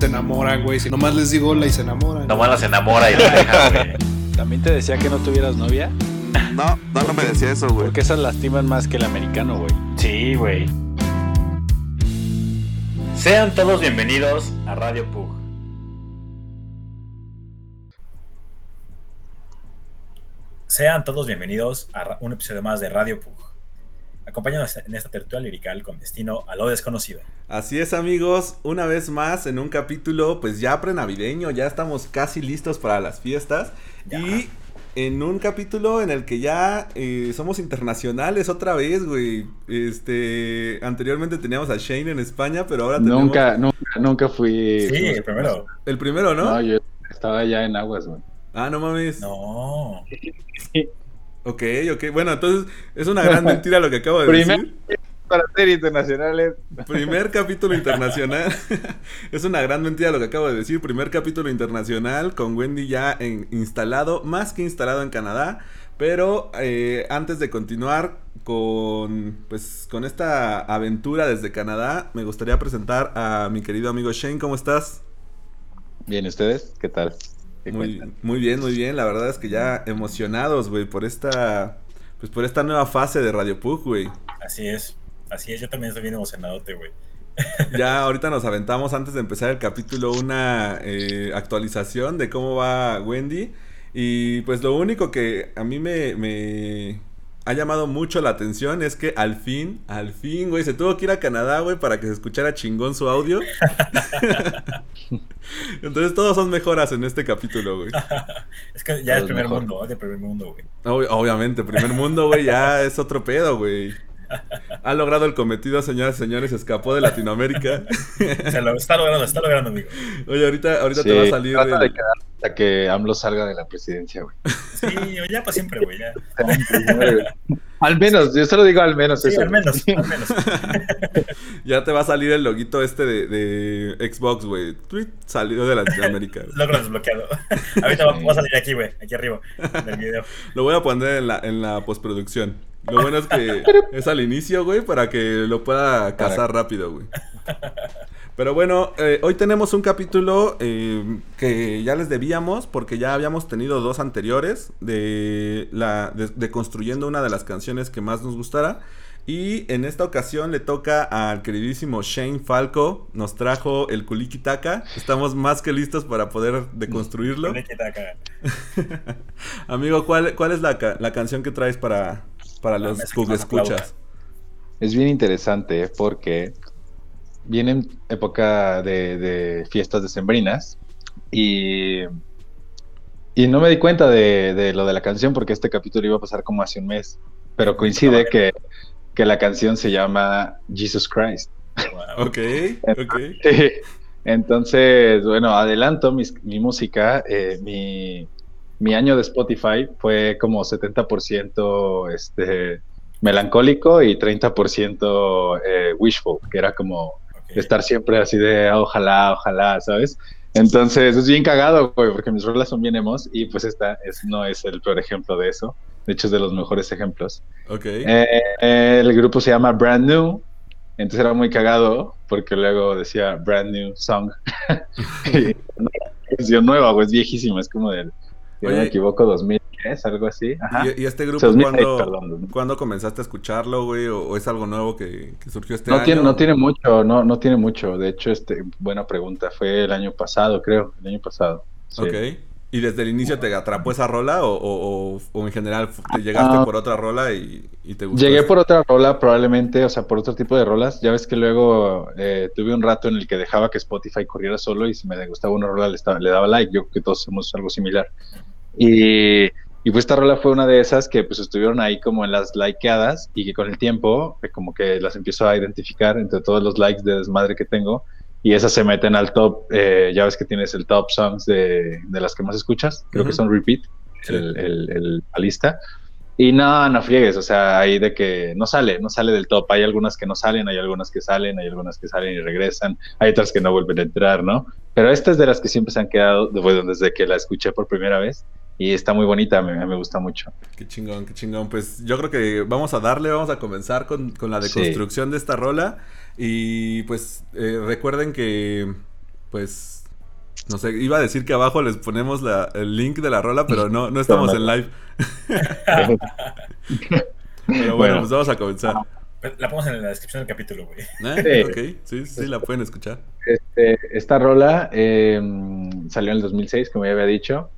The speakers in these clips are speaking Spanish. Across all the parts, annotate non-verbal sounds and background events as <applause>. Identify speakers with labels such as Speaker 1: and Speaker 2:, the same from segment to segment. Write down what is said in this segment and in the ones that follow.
Speaker 1: Se enamoran, güey. Si nomás les digo hola y se enamoran.
Speaker 2: Nomás las enamora y la deja, <laughs> güey.
Speaker 3: ¿También te decía que no tuvieras novia?
Speaker 4: No, no, no me decía eso, güey.
Speaker 3: Porque esas lastiman más que el americano, güey.
Speaker 2: Sí, güey. Sean todos bienvenidos a Radio Pug. Sean todos bienvenidos a un episodio más de Radio Pug. Acompáñanos en esta tertulia lirical con destino a lo desconocido.
Speaker 4: Así es amigos, una vez más en un capítulo pues ya prenavideño, ya estamos casi listos para las fiestas
Speaker 2: Ya.
Speaker 4: y en un capítulo en el que ya eh, somos internacionales otra vez, güey. Este, anteriormente teníamos a Shane en España, pero ahora tenemos
Speaker 5: Nunca, nunca, nunca fui.
Speaker 2: Sí, el primero.
Speaker 4: el primero, ¿no?
Speaker 5: No, yo estaba ya en aguas, güey.
Speaker 4: Ah, no mames.
Speaker 2: No. <laughs>
Speaker 4: Ok, ok. Bueno, entonces es una gran <laughs> mentira lo que acabo de
Speaker 5: Primer-
Speaker 4: decir.
Speaker 5: Para ser internacionales.
Speaker 4: Primer <laughs> capítulo internacional. <laughs> es una gran mentira lo que acabo de decir. Primer capítulo internacional con Wendy ya en- instalado, más que instalado en Canadá. Pero eh, antes de continuar con, pues, con esta aventura desde Canadá, me gustaría presentar a mi querido amigo Shane. ¿Cómo estás?
Speaker 5: Bien, ¿ustedes? ¿Qué tal? ¿Qué
Speaker 4: Muy, muy bien, muy bien. La verdad es que ya emocionados, güey, por esta, pues, por esta nueva fase de Radio Pug, güey.
Speaker 2: Así es. Así es, yo también estoy bien emocionadote, güey. <laughs>
Speaker 4: Ya ahorita nos aventamos antes de empezar el capítulo una eh, actualización de cómo va Wendy. Y pues lo único que a mí me, me ha llamado mucho la atención es que al fin, al fin, güey, se tuvo que ir a Canadá, güey, para que se escuchara chingón su audio. <laughs> Entonces todos son mejoras en este capítulo, güey. <laughs>
Speaker 2: Es que ya es primer
Speaker 5: mejor.
Speaker 2: mundo, es de primer mundo, güey.
Speaker 4: Ob- obviamente, primer mundo, güey, ya es otro pedo, güey. Ha logrado el cometido, señoras y señores, escapó de Latinoamérica.
Speaker 2: Se lo está logrando, está logrando, amigo.
Speaker 4: Oye, ahorita, ahorita te va a salir
Speaker 5: trata de quedar hasta que AMLO salga de la presidencia, güey.
Speaker 2: Sí, ya para siempre, güey. Ya. <laughs>
Speaker 5: al menos, yo solo digo al menos
Speaker 2: Sí,
Speaker 5: eso.
Speaker 2: al menos, al menos. <laughs>
Speaker 4: Ya te va a salir el loguito este de, de Xbox, güey. Tweet salió de Latinoamérica. güey. <laughs>
Speaker 2: Logro desbloqueado. Ahorita va, va a salir aquí, güey, aquí arriba del video.
Speaker 4: Lo voy a poner en la, en la postproducción. Lo bueno es que <laughs> es al inicio, güey, para que lo pueda cazar rápido, güey. Pero bueno, eh, hoy tenemos un capítulo eh, que ya les debíamos porque ya habíamos tenido dos anteriores de, la, de, de construyendo una de las canciones que más nos gustara. Y en esta ocasión le toca al queridísimo Shane Falco. Nos trajo el Kulikitaka. Estamos más que listos para poder deconstruirlo.
Speaker 2: Acá. <laughs>
Speaker 4: Amigo, ¿cuál, cuál es la, la canción que traes para, para los Google escuchas?
Speaker 5: Es bien interesante porque viene en época de, de fiestas decembrinas y, y no me di cuenta de, de lo de la canción porque este capítulo iba a pasar como hace un mes, pero coincide que, que la canción se llama Jesus Christ.
Speaker 2: Wow.
Speaker 4: Ok, ok. <laughs>
Speaker 5: Entonces, bueno, adelanto mis- mi música. eh, mi, mi año de Spotify fue como 70% este, melancólico y 30% eh, wishful, que era como estar siempre así de "Ah, ojalá, ojalá, ¿sabes? Entonces es bien cagado, güey, porque mis rolas son bien emos y pues esta es, no es el peor ejemplo de eso. De hecho, es de los mejores ejemplos.
Speaker 4: Ok.
Speaker 5: Eh, el grupo se llama Brand New. Entonces era muy cagado porque luego decía Brand New Song. <laughs> y canción nueva, güey, es viejísima, es como del, si no
Speaker 4: Oye.
Speaker 5: me equivoco, 2010, algo así. Ajá.
Speaker 4: ¿Y, y este grupo
Speaker 5: 2006,
Speaker 4: cuándo,
Speaker 5: perdón.
Speaker 4: cuándo comenzaste a escucharlo, güey? ¿O, o es algo nuevo que, que surgió este
Speaker 5: No
Speaker 4: año?
Speaker 5: tiene, no tiene mucho, no, no tiene mucho. De hecho, este, buena pregunta. Fue el año pasado, creo. El año pasado. Sí.
Speaker 4: Ok. ¿Y desde el inicio te atrapó esa rola o, o- o- o en general te llegaste
Speaker 5: Ah.
Speaker 4: por otra rola y, y te gustó?
Speaker 5: Llegué por otra rola, probablemente, o sea, por otro tipo de rolas. Ya ves que luego eh, tuve un rato en el que dejaba que Spotify corriera solo y si me gustaba una rola le, estaba- le daba like. Yo creo que todos hacemos algo similar. Y, y pues esta rola fue una de esas que pues estuvieron ahí como en las likeadas y que con el tiempo eh, como que las empiezo a identificar entre todos los likes de desmadre que tengo y esas se meten al top, eh, ya ves que tienes el top songs de, de las que más escuchas, creo que
Speaker 4: Ujú.
Speaker 5: son repeat,
Speaker 4: Sí.
Speaker 5: el, el- el- la lista. Y no, no friegues, o sea, hay de que no sale, no sale del top. Hay algunas que no salen, hay algunas que salen, hay algunas que salen y regresan, hay otras que no vuelven a entrar, ¿no? Pero esta es de las que siempre se han quedado bueno, desde que la escuché por primera vez y está muy bonita, me, me gusta mucho.
Speaker 4: Qué chingón, qué chingón. Pues yo creo que vamos a darle, vamos a comenzar con, con la
Speaker 5: Sí.
Speaker 4: deconstrucción de esta rola. Y pues eh, recuerden que, pues, no sé, iba a decir que abajo les ponemos la- el link de la rola, pero no, no estamos en live. <laughs> Pero bueno,
Speaker 5: Bueno.
Speaker 4: pues vamos a comenzar.
Speaker 2: La ponemos en la descripción del capítulo, güey.
Speaker 4: ¿Eh?
Speaker 5: Sí.
Speaker 4: Ok, sí, sí, la pueden escuchar.
Speaker 5: Este, esta rola eh, salió en el 2006, como ya había dicho,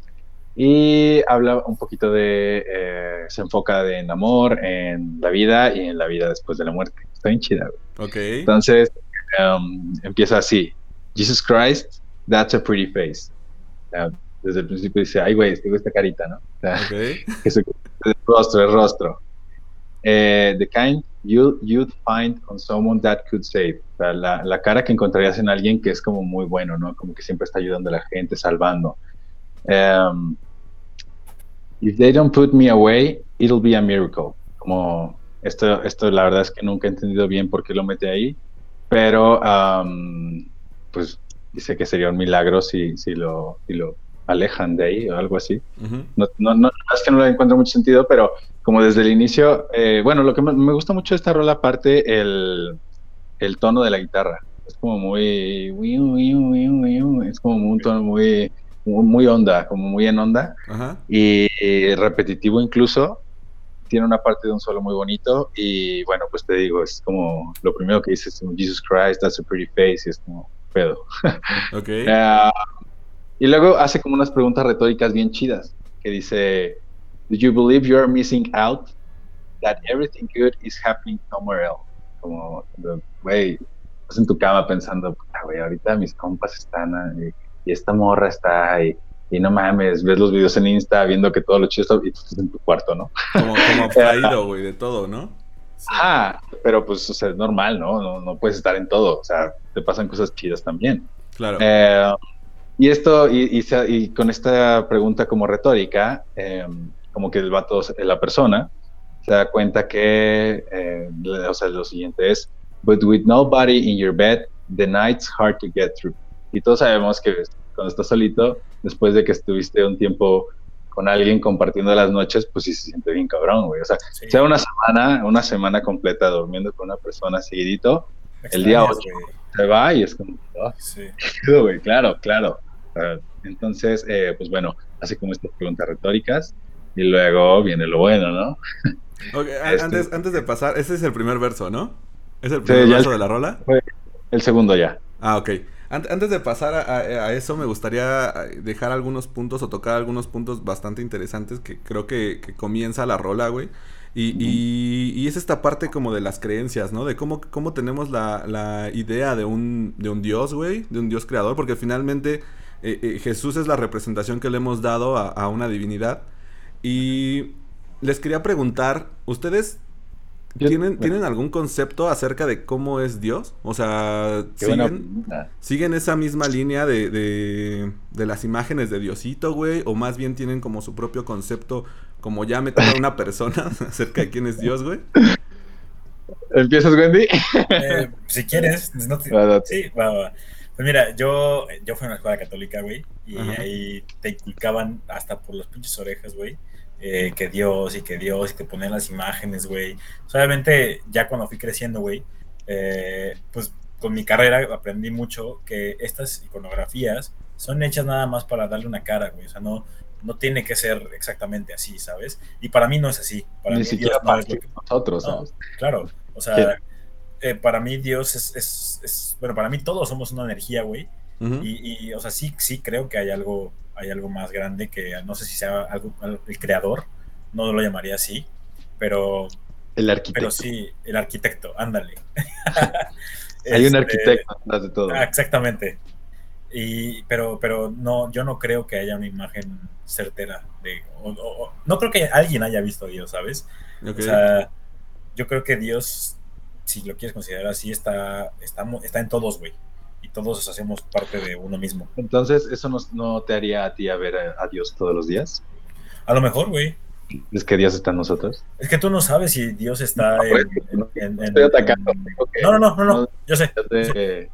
Speaker 5: y habla un poquito de, eh, se enfoca en amor, en la vida y en la vida después de la muerte. Está bien chida, güey.
Speaker 4: Ok.
Speaker 5: Entonces, um, empieza así. Jesus Christ, that's a pretty face. Sea, desde el principio dice, ay, güey, tengo esta carita, ¿no? O sea,
Speaker 4: Ok.
Speaker 5: Jesucristo <laughs> es rostro, es rostro. Eh, the kind you, you'd find on someone that could save. O sea, la, la cara que encontrarías en alguien que es como muy bueno, ¿no? Como que siempre está ayudando a la gente, salvando. Um, if they don't put me away, it'll be a miracle. Como esto, esto la verdad es que nunca he entendido bien por qué lo mete ahí, pero um, pues dice que sería un milagro si, si, lo, si lo alejan de ahí o algo así
Speaker 4: Ujú.
Speaker 5: no, no, no, es que no le encuentro mucho sentido, pero como desde el inicio, eh, bueno, lo que me, me gusta mucho de esta rola, aparte, el, el tono de la guitarra. Es como muy, es como un tono muy, muy, onda, como muy en onda
Speaker 4: Ajá.
Speaker 5: y repetitivo incluso. Tiene una parte de un solo muy bonito y bueno, pues te digo, es como lo primero que dices, Jesus Christ, that's a pretty face, y es como pedo. <laughs>
Speaker 4: Ok.
Speaker 5: Eh, y luego hace como unas preguntas retóricas bien chidas, que dice, Do you believe you are missing out? That everything good is happening somewhere else. Como, güey, estás en tu cama pensando, "Puta, güey, ahorita mis compas están ahí, y esta morra está ahí, y no mames, ves los videos en Insta viendo que todo lo chido está, y tú estás en tu cuarto, ¿no?
Speaker 4: Como, como <laughs> abstraído, güey, de todo, ¿no? Sí.
Speaker 5: Ajá, pero pues, o sea, es normal, ¿no? ¿no? No puedes estar en todo, o sea, te pasan cosas chidas también.
Speaker 4: Claro.
Speaker 5: Eh, y esto, y, y con esta pregunta como retórica, eh, como que el vato, la persona, se da cuenta que, eh, o sea, lo siguiente es, but with nobody in your bed, the night's hard to get through. Y todos sabemos que cuando estás solito, después de que estuviste un tiempo con alguien compartiendo las noches, pues sí se siente bien cabrón, güey. O sea,
Speaker 2: Sí.
Speaker 5: sea una semana, una semana completa durmiendo con una persona seguidito, el día
Speaker 2: Extrañas,
Speaker 5: 8.
Speaker 2: güey.
Speaker 5: se va y es como, "Ah,
Speaker 2: Sí. <laughs>
Speaker 5: Claro, güey, claro, claro. Entonces, eh, pues bueno, hace como estas preguntas retóricas y luego viene lo bueno, ¿no? <laughs>
Speaker 4: Ok, a-
Speaker 5: este-
Speaker 4: antes, antes de pasar, ese es el primer verso, ¿no? ¿Es el primer verso
Speaker 5: el-
Speaker 4: de la rola?
Speaker 5: El segundo ya.
Speaker 4: Ah, ok. Ant- antes de pasar a, eso, me gustaría eh, dejar algunos puntos o tocar algunos puntos bastante interesantes que creo que, que comienza la rola, güey. Y, y- y es esta parte como de las creencias, ¿no? De cómo, cómo tenemos la, la idea de un, de un Dios, güey, de un Dios creador, porque finalmente eh, eh, Jesús es la representación que le hemos dado a, a una divinidad. Y les quería preguntar, ¿ustedes ¿Tienen,
Speaker 5: bueno,
Speaker 4: ¿Tienen algún concepto acerca de cómo es Dios? O sea, ¿siguen, siguen esa misma línea de, de, de las imágenes de Diosito, güey? ¿O más bien tienen como su propio concepto, como ya meter a una persona <laughs> acerca de quién es Dios, güey?
Speaker 5: ¿Empiezas, Wendy?
Speaker 2: Eh, <laughs> si quieres, no te- sí, va, va. Pues mira, yo, yo fui a una escuela católica, güey, y
Speaker 4: Ajá.
Speaker 2: ahí te inculcaban hasta por las pinches orejas, güey, eh, que Dios y que Dios, y te ponían las imágenes, güey. O sea, obviamente, ya cuando fui creciendo, güey, eh, pues con mi carrera aprendí mucho que estas iconografías son hechas nada más para darle una cara, güey. O sea, no, no tiene que ser exactamente así, ¿sabes? Y para mí no es así. Para
Speaker 5: Ni
Speaker 2: mí
Speaker 5: siquiera
Speaker 2: Dios
Speaker 5: para
Speaker 2: que-
Speaker 5: nosotros,
Speaker 2: no,
Speaker 5: ¿sabes?
Speaker 2: claro. O sea, eh, para mí Dios es, es, es- Bueno, para mí todos somos una energía, güey. Y, y, o sea, sí, sí creo que hay algo, hay algo más grande que no sé si sea algo, al- el creador, no lo llamaría así, pero,
Speaker 5: El arquitecto.
Speaker 2: pero sí, el arquitecto, ándale. <laughs>
Speaker 5: Hay un
Speaker 2: Este,
Speaker 5: arquitecto detrás de todo.
Speaker 2: exactamente. Y, pero, pero no, yo no creo que haya una imagen certera de. o- o- o- no creo que alguien haya visto a Dios, ¿sabes? O sea, yo creo que Dios, si lo quieres considerar así, está, está, está en todos, güey. Y todos hacemos parte de uno mismo.
Speaker 5: Entonces, ¿eso no, no te haría a ti a ver a, a Dios todos los días?
Speaker 2: A lo mejor, güey.
Speaker 5: ¿Es que Dios está en nosotros?
Speaker 2: Es que tú no sabes si Dios está
Speaker 5: No,
Speaker 2: en,
Speaker 5: no,
Speaker 2: en-
Speaker 5: no
Speaker 2: en-
Speaker 5: estoy atacando,
Speaker 2: No, no, no, no, no, yo sé.
Speaker 5: yo te-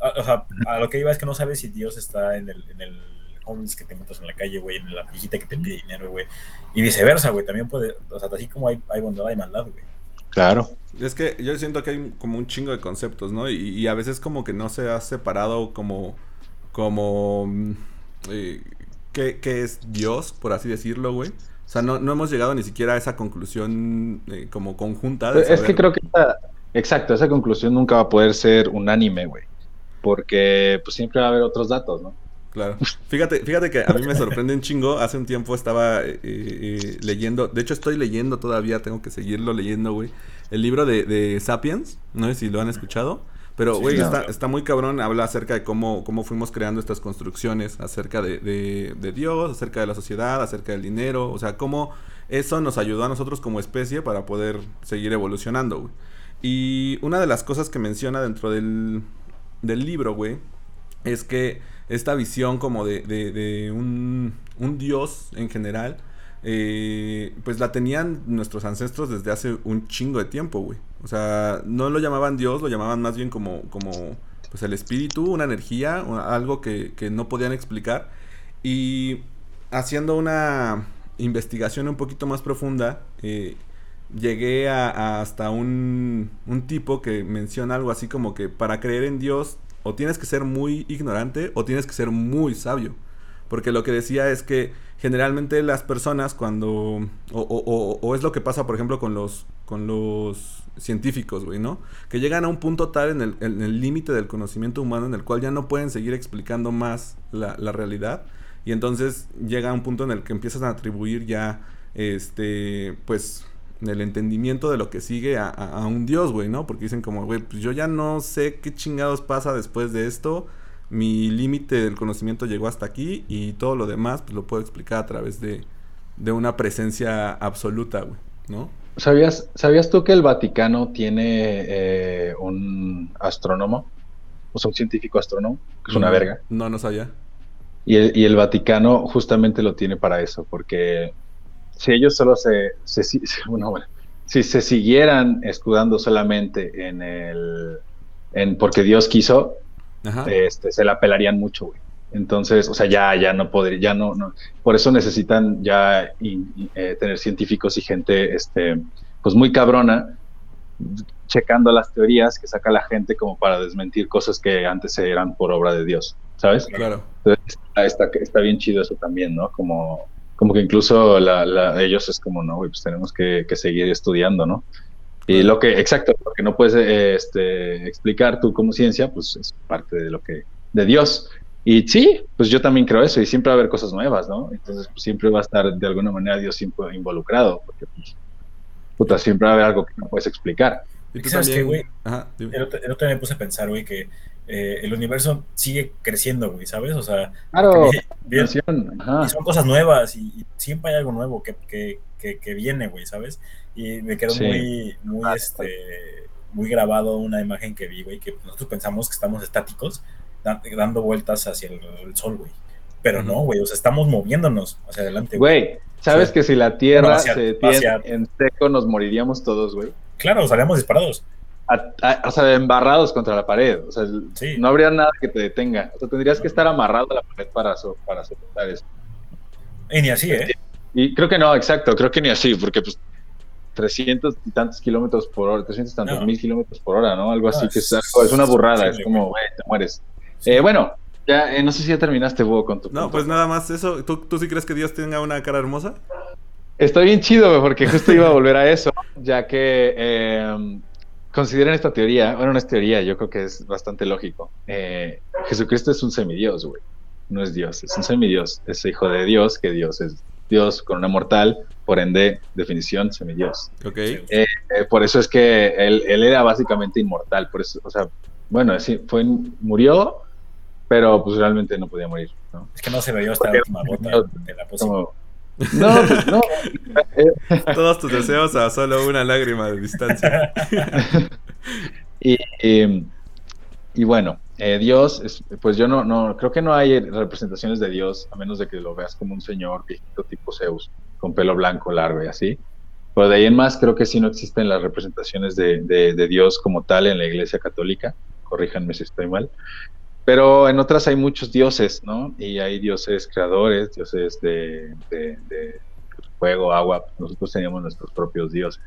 Speaker 2: A, o sea, a lo que iba es que no sabes si Dios está en el, en el homeless que te encuentras en la calle, güey, en la viejita que te pide dinero, güey. Y viceversa, güey. También puede, o sea, así como hay, hay bondad, hay maldad, güey.
Speaker 5: Claro.
Speaker 4: Es que yo siento que hay como un chingo de conceptos, ¿no? Y, y a veces como que no se ha separado como... como mm, eh, ¿qué, qué es Dios, por así decirlo, güey? O sea, no, no hemos llegado ni siquiera a esa conclusión eh, como conjunta. de
Speaker 5: Es que creo que esa- exacto, esa conclusión nunca va a poder ser unánime, güey. Porque pues siempre va a haber otros datos, ¿no?
Speaker 4: Claro. Fíjate, fíjate que a mí me sorprende un chingo. Hace un tiempo estaba eh, eh, leyendo, de hecho estoy leyendo todavía, tengo que seguirlo leyendo, güey. El libro de, de Sapiens, no sé si lo han escuchado. Pero,
Speaker 2: Sí,
Speaker 4: güey, está, está muy cabrón. Habla acerca de cómo, cómo fuimos creando estas construcciones, acerca de, de- de Dios, acerca de la sociedad, acerca del dinero. O sea, cómo eso nos ayudó a nosotros como especie para poder seguir evolucionando, güey. Y una de las cosas que menciona dentro del, del libro, güey, es que esta visión como de, de- un, un dios en general, eh, pues la tenían nuestros ancestros desde hace un chingo de tiempo, güey. O sea, no lo llamaban dios, lo llamaban más bien como, como pues el espíritu, una energía, algo que, que no podían explicar. Y haciendo una investigación un poquito más profunda, eh, llegué a hasta un, un tipo que menciona algo así como que para creer en Dios o tienes que ser muy ignorante o tienes que ser muy sabio. Porque lo que decía es que generalmente las personas cuando... O, o- o- o es lo que pasa, por ejemplo, con los, con los científicos, güey, ¿no? Que llegan a un punto tal en el límite del conocimiento humano en el cual ya no pueden seguir explicando más la, la realidad. Y entonces llega a un punto en el que empiezas a atribuir ya, este, pues, el entendimiento de lo que sigue a, a- a un dios, güey, ¿no? Porque dicen como, güey, pues yo ya no sé qué chingados pasa después de esto. Mi límite del conocimiento llegó hasta aquí y todo lo demás pues lo puedo explicar a través de, de una presencia absoluta, güey, ¿no?
Speaker 5: ¿Sabías, ¿Sabías tú que el Vaticano tiene eh, un astrónomo? O sea, un científico astrónomo, que es una verga.
Speaker 4: No, no sabía.
Speaker 5: Y el, y el Vaticano justamente lo tiene para eso, porque si ellos solo se, <laughs> bueno, bueno, si se siguieran escudando solamente en el, en porque Dios quiso,
Speaker 4: Ajá.
Speaker 5: este, se la pelarían mucho, güey. Entonces, o sea, ya, ya no podría, ya no, no. Por eso necesitan ya in- in- eh, tener científicos y gente, este, pues muy cabrona, checando las teorías que saca la gente como para desmentir cosas que antes eran por obra de Dios, ¿sabes?
Speaker 4: Claro.
Speaker 5: Entonces, está, está, está bien chido eso también, ¿no? Como, como que incluso la, la- ellos es como, no, güey, pues tenemos que, que seguir estudiando, ¿no? Y lo que, exacto, lo que no puedes eh, este, explicar tú como ciencia, pues es parte de lo que, de Dios. Y sí, pues yo también creo eso, y siempre va a haber cosas nuevas, ¿no? Entonces, pues siempre va a estar de alguna manera Dios siempre involucrado, porque, pues, puta, siempre va a haber algo que no puedes explicar.
Speaker 4: Y tú
Speaker 2: ¿Sabes qué,
Speaker 4: también.
Speaker 2: güey?
Speaker 4: Ajá.
Speaker 2: El otro, el otro día me puse a pensar, güey, que eh, el universo sigue creciendo, güey, ¿sabes? O sea,
Speaker 5: Claro, <laughs>
Speaker 2: bien- y son cosas nuevas y, y siempre hay algo nuevo que, que, que, que viene, güey, ¿sabes? Y me quedó
Speaker 5: Sí.
Speaker 2: muy, muy, este, muy grabado una imagen que vi, güey, que nosotros pensamos que estamos estáticos da- dando vueltas hacia el, el sol, güey. Pero no, güey, o sea, estamos moviéndonos hacia adelante, güey.
Speaker 5: Güey, ¿sabes que si la Tierra
Speaker 2: Bueno, hacia-
Speaker 5: se detiene
Speaker 2: hacia-
Speaker 5: en seco nos moriríamos todos, güey?
Speaker 2: Claro, salíamos disparados.
Speaker 5: A- a- o sea, embarrados contra la pared. O sea,
Speaker 2: Sí.
Speaker 5: no habría nada que te detenga. O sea, tendrías que estar amarrado a la pared para, so- para soportar eso.
Speaker 2: Y ni así, ¿eh?
Speaker 5: Y creo que no, exacto, creo que ni así, porque pues 300 y tantos kilómetros por hora, 300 y tantos
Speaker 2: No.
Speaker 5: mil kilómetros por hora, ¿no? Algo así que es,
Speaker 2: es-
Speaker 5: algo- es una burrada, es como,
Speaker 2: güey.
Speaker 5: te mueres. Eh, bueno, ya, eh, no sé si ya terminaste, Hugo, con tu
Speaker 4: No,
Speaker 5: punto.
Speaker 4: pues nada más eso. ¿Tú, ¿Tú sí crees que Dios tenga una cara hermosa?
Speaker 5: Está bien chido, porque justo iba a volver a eso, ya que eh, consideren esta teoría, bueno, no es teoría, yo creo que es bastante lógico. Eh, Jesucristo es un semidios, güey, no es Dios, es un semidios, es hijo de Dios, que Dios es Dios con una mortal, por ende, definición, semidios.
Speaker 4: Ok.
Speaker 2: Sí.
Speaker 5: Eh, por eso es que él, él era básicamente inmortal, por eso, o sea, bueno, sí, fue, murió, pero pues realmente no podía morir, ¿no?
Speaker 2: Es que no se veía hasta la última gota de la pócima.
Speaker 5: No, <laughs> pues, no, <laughs>
Speaker 4: Todos tus deseos a solo una lágrima de distancia. <laughs>
Speaker 5: Y, y- y bueno, eh, Dios, es- pues yo no, no, creo que no hay representaciones de Dios, a menos de que lo veas como un señor viejito tipo Zeus, con pelo blanco largo y así. Pero de ahí en más, creo que sí no existen las representaciones de, de- de Dios como tal en la iglesia católica. Corríjanme si estoy mal. Pero en otras hay muchos dioses, ¿no? Y hay dioses creadores, dioses de, de- de fuego, agua. Nosotros teníamos nuestros propios dioses.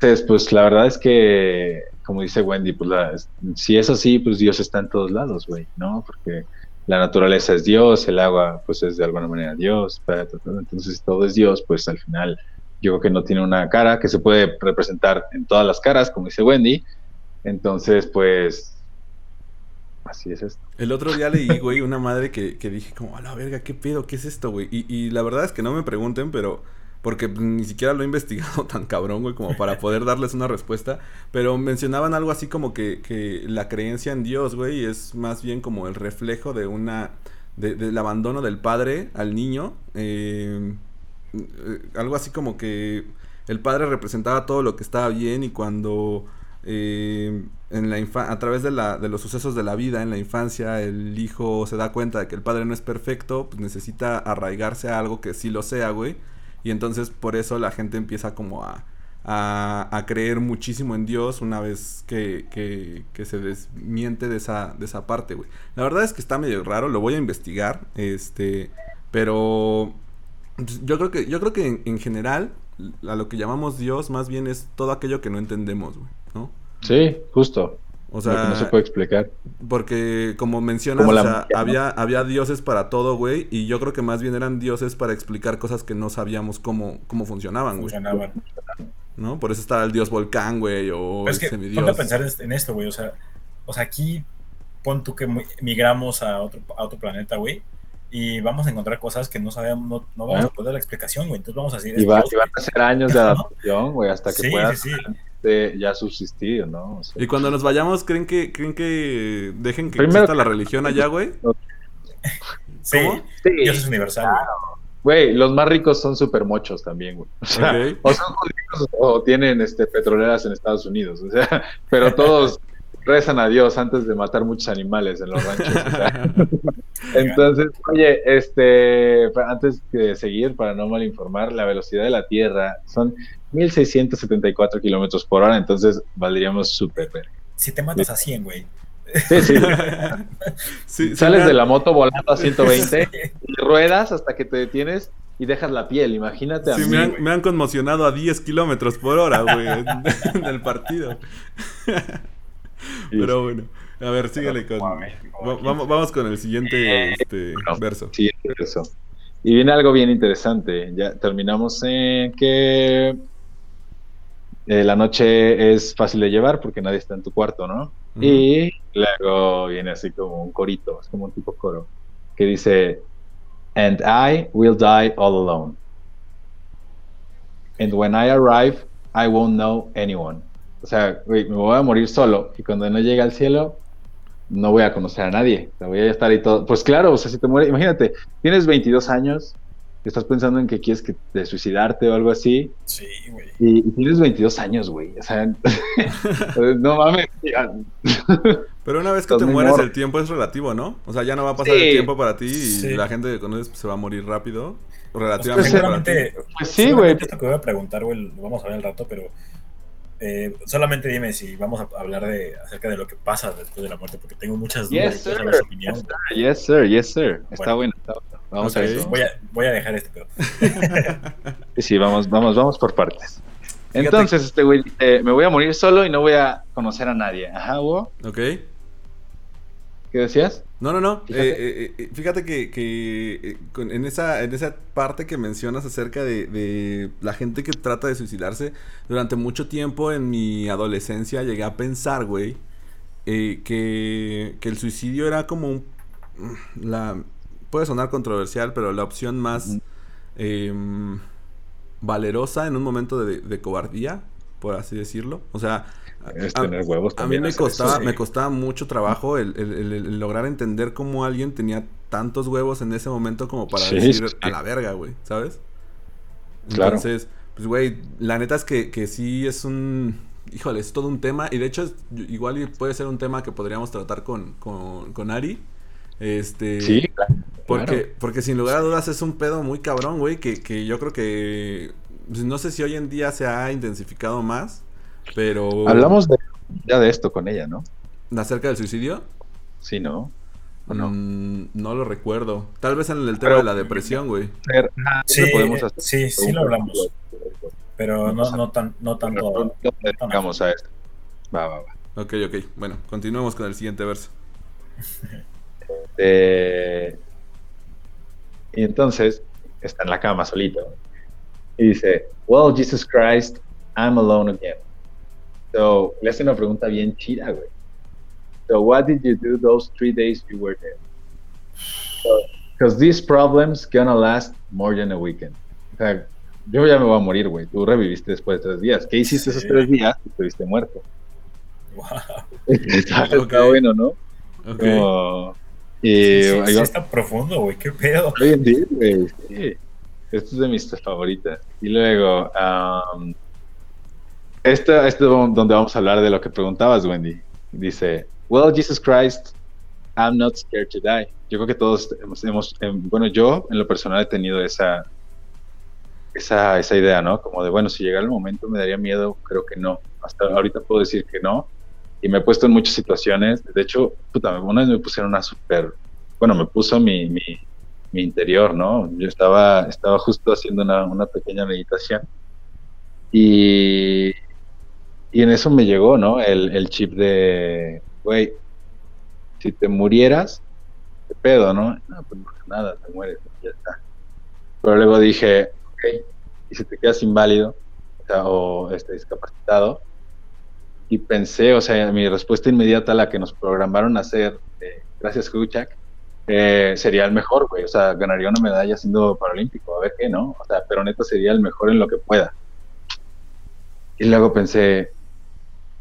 Speaker 5: Entonces, pues la verdad es que, como dice Wendy, pues la- si es así, pues Dios está en todos lados, güey, ¿no? Porque la naturaleza es Dios, el agua, pues es de alguna manera Dios, entonces si todo es Dios, pues al final yo creo que no tiene una cara que se puede representar en todas las caras, como dice Wendy. Entonces, pues, así es esto.
Speaker 4: El otro día leí, <laughs> güey, una madre que, que dije como, a la verga, ¿qué pedo? ¿Qué es esto, güey? Y, y la verdad es que no me pregunten, pero... Porque ni siquiera lo he investigado <laughs> tan cabrón, güey, como para poder darles una respuesta. Pero mencionaban algo así como que, que la creencia en Dios, güey, es más bien como el reflejo de una... de- del abandono del padre al niño. eh, eh, algo así como que el padre representaba todo lo que estaba bien y cuando eh, en la a través de, la, de los sucesos de la vida en la infancia el hijo se da cuenta de que el padre no es perfecto, pues necesita arraigarse a algo que sí lo sea, güey. Y entonces por eso la gente empieza como a, a, a creer muchísimo en Dios una vez que, que, que se desmiente de esa, de esa parte, güey. La verdad es que está medio raro, lo voy a investigar, este, pero yo creo que, yo creo que en, en general a lo que llamamos Dios más bien es todo aquello que no entendemos, güey.
Speaker 5: Sí, justo.
Speaker 4: O
Speaker 5: lo que
Speaker 4: sea,
Speaker 5: no se puede explicar.
Speaker 4: porque como mencionas,
Speaker 5: Como la
Speaker 4: o sea,
Speaker 5: magia, ¿no?
Speaker 4: había, había dioses para todo, güey, y yo creo que más bien eran dioses para explicar cosas que no sabíamos cómo, cómo funcionaban, güey,
Speaker 2: Funcionaban.
Speaker 4: ¿no? Por eso estaba el dios volcán, güey, o
Speaker 2: Pero es
Speaker 4: el
Speaker 2: que
Speaker 4: semidios.
Speaker 2: ponte a pensar en- en esto, güey. O sea, o sea, aquí pon tú que migramos a otro, a otro planeta, güey. Y vamos a encontrar cosas que no sabemos, no, no vamos a poder dar la explicación, güey. Entonces vamos a decir.
Speaker 5: Y,
Speaker 2: es
Speaker 5: va-
Speaker 2: Dios,
Speaker 5: y van a ser años de <laughs> adaptación, güey, hasta que
Speaker 2: Sí, sí, sí.
Speaker 5: Este, ya subsistir, ¿no? O sea,
Speaker 4: Y cuando nos vayamos, ¿creen que, creen que dejen que
Speaker 5: Primero
Speaker 4: exista la religión allá, güey?
Speaker 2: Sí,
Speaker 4: ¿Cómo?
Speaker 5: sí,
Speaker 2: Dios es universal, güey.
Speaker 5: güey, los más ricos son súper mochos también, güey. O sea, o son judíos o tienen este, petroleras en Estados Unidos, o sea, <laughs> pero todos rezan a Dios antes de matar muchos animales en los ranchos. o sea. <laughs> Entonces, oye, este, antes de seguir, para no mal informar, la velocidad de la Tierra son 1674 kilómetros por hora, entonces valdríamos súper verga.
Speaker 2: Si te matas a 100, güey.
Speaker 5: Sí, sí. <laughs> Sales de la moto volando a 120 y ruedas hasta que te detienes y dejas la piel. Imagínate a
Speaker 4: sí,
Speaker 5: mí,
Speaker 4: me, han, me han conmocionado a 10 kilómetros por hora, güey, en, <laughs> en el partido. <laughs> Pero bueno, a ver, síguele con... va- vamos, vamos con el siguiente este,
Speaker 5: bueno.
Speaker 4: verso.
Speaker 5: Sí, eso. Y viene algo bien interesante. Ya terminamos en que eh, la noche es fácil de llevar porque nadie está en tu cuarto, ¿no?
Speaker 4: Ujú.
Speaker 5: Y luego viene así como un corito, es como un tipo coro, que dice, And I will die all alone. And when I arrive, I won't know anyone. O sea, güey, me voy a morir solo y cuando no llegue al cielo, no voy a conocer a nadie. O sea, voy a estar ahí todo. Pues claro, o sea, si te mueres, imagínate, tienes 22 años, estás pensando en que quieres que te suicidarte o algo así,
Speaker 2: Sí, güey.
Speaker 5: y, y tienes 22 años, güey. O sea, <laughs> no mames. ya.
Speaker 4: Pero una vez que te mueres, el tiempo es relativo, ¿no? O sea, ya no va a pasar
Speaker 5: Sí.
Speaker 4: el tiempo para ti y
Speaker 2: Sí.
Speaker 4: la gente que conoces pues, se va a morir rápido.
Speaker 2: Pues,
Speaker 4: Relativamente para ti.
Speaker 2: seguramente,
Speaker 5: Pues sí, güey.
Speaker 2: esto que voy a preguntar, güey, lo vamos a ver al rato, pero eh, solamente dime si vamos a hablar de acerca de lo que pasa después de la muerte, porque tengo muchas dudas
Speaker 5: Yes,
Speaker 2: saber su opinión.
Speaker 5: Yes, sir. Yes, sir. Yes, sir. Está
Speaker 2: Bueno.
Speaker 5: bueno, está bueno. Vamos a
Speaker 4: Ok.
Speaker 5: eso.
Speaker 2: Voy a, voy a dejar este pedo. <laughs>
Speaker 5: Sí, sí, vamos, vamos, vamos por partes.
Speaker 4: Fíjate-
Speaker 5: Entonces, este güey me voy a morir solo y no voy a conocer a nadie. Ajá, Hugo.
Speaker 4: ¿Ok?
Speaker 5: ¿Qué decías?
Speaker 4: No, no, no.
Speaker 5: Fíjate.
Speaker 4: Eh, eh, eh, fíjate que, que, eh, en, esa, en esa parte que mencionas acerca de, de la gente que trata de suicidarse, durante mucho tiempo en mi adolescencia llegué a pensar, güey, eh, que, que el suicidio era como un... La, puede sonar controversial, pero la opción más em, valerosa en un momento de, de cobardía, por así decirlo. O sea,
Speaker 5: Es
Speaker 4: a-
Speaker 5: tener huevos
Speaker 4: a mí me
Speaker 5: eso,
Speaker 4: costaba,
Speaker 2: sí.
Speaker 4: me costaba mucho trabajo el, el- el- el lograr entender cómo alguien tenía tantos huevos en ese momento como para
Speaker 5: Sí,
Speaker 4: decir
Speaker 5: sí.
Speaker 4: a la verga, güey, ¿sabes?
Speaker 5: Claro.
Speaker 4: Entonces, pues, güey, la neta es que, que sí es un... híjole, es todo un tema. Y de hecho, es- igual puede ser un tema que podríamos tratar con, con, con Ari. Este.
Speaker 5: Sí, claro.
Speaker 4: Porque, porque sin lugar a dudas es un pedo muy cabrón, güey, que, que yo creo que pues, no sé si hoy en día se ha intensificado más, pero
Speaker 5: Hablamos de, ya de esto con ella, ¿no?
Speaker 4: acerca del suicidio,
Speaker 5: Sí, ¿no? ¿O no?
Speaker 4: mm, no lo recuerdo. Tal vez en el tema
Speaker 5: Pero-
Speaker 4: de la depresión, güey.
Speaker 5: Hacer-
Speaker 2: Sí, sí, sí lo hablamos, pero no, no, tan, no tanto.
Speaker 5: No, dedicamos a esto. Va, va, va.
Speaker 4: Ok, ok. Bueno, continuemos con el siguiente verso. <laughs>
Speaker 5: Eh, y entonces está en la cama solito y dice, Well, Jesus Christ, I'm alone again. So, le hace una pregunta bien chida, güey. So, what did you do those three days you were there? Because these problems gonna last more than a weekend. O sea, yo ya me voy a morir, güey. Tú reviviste después de tres días. ¿Qué hiciste esos
Speaker 2: Sí.
Speaker 5: tres días? Estuviste muerto.
Speaker 2: Wow.
Speaker 5: está, <laughs> está
Speaker 4: Ok.
Speaker 5: bueno, ¿no?
Speaker 4: Ok.
Speaker 5: Como- y
Speaker 2: Sí, sí, sí está profundo, güey, qué pedo.
Speaker 5: Hoy en día, güey, sí. Esta es de mis favoritas. Y luego, am, esta, esta es donde vamos a hablar de lo que preguntabas, Wendy. Dice, Well, Jesus Christ, I'm not scared to die. Yo creo que todos hemos, hemos- em, bueno, yo en lo personal he tenido esa, esa, esa idea, ¿no? Como de, bueno, si llegara el momento me daría miedo, creo que no. Hasta ahorita puedo decir que no. Y me he puesto en muchas situaciones. De hecho, puta, una vez me pusieron una súper, bueno, me puso mi, mi, mi interior, ¿no? Yo estaba, estaba justo haciendo una, una pequeña meditación y, y en eso me llegó, ¿no? El, el chip de, güey, si te murieras, ¿qué pedo, no? No, pues nada, te mueres, ya está. Pero luego dije, ok, y si te quedas inválido o, sea, o este, discapacitado, y pensé, o sea, mi respuesta inmediata a la que nos programaron a hacer, eh, gracias Huchak, eh, sería el mejor, güey. O sea, ganaría una medalla siendo paralímpico, a ver qué, ¿no? O sea, pero neta sería el mejor en lo que pueda. Y luego pensé,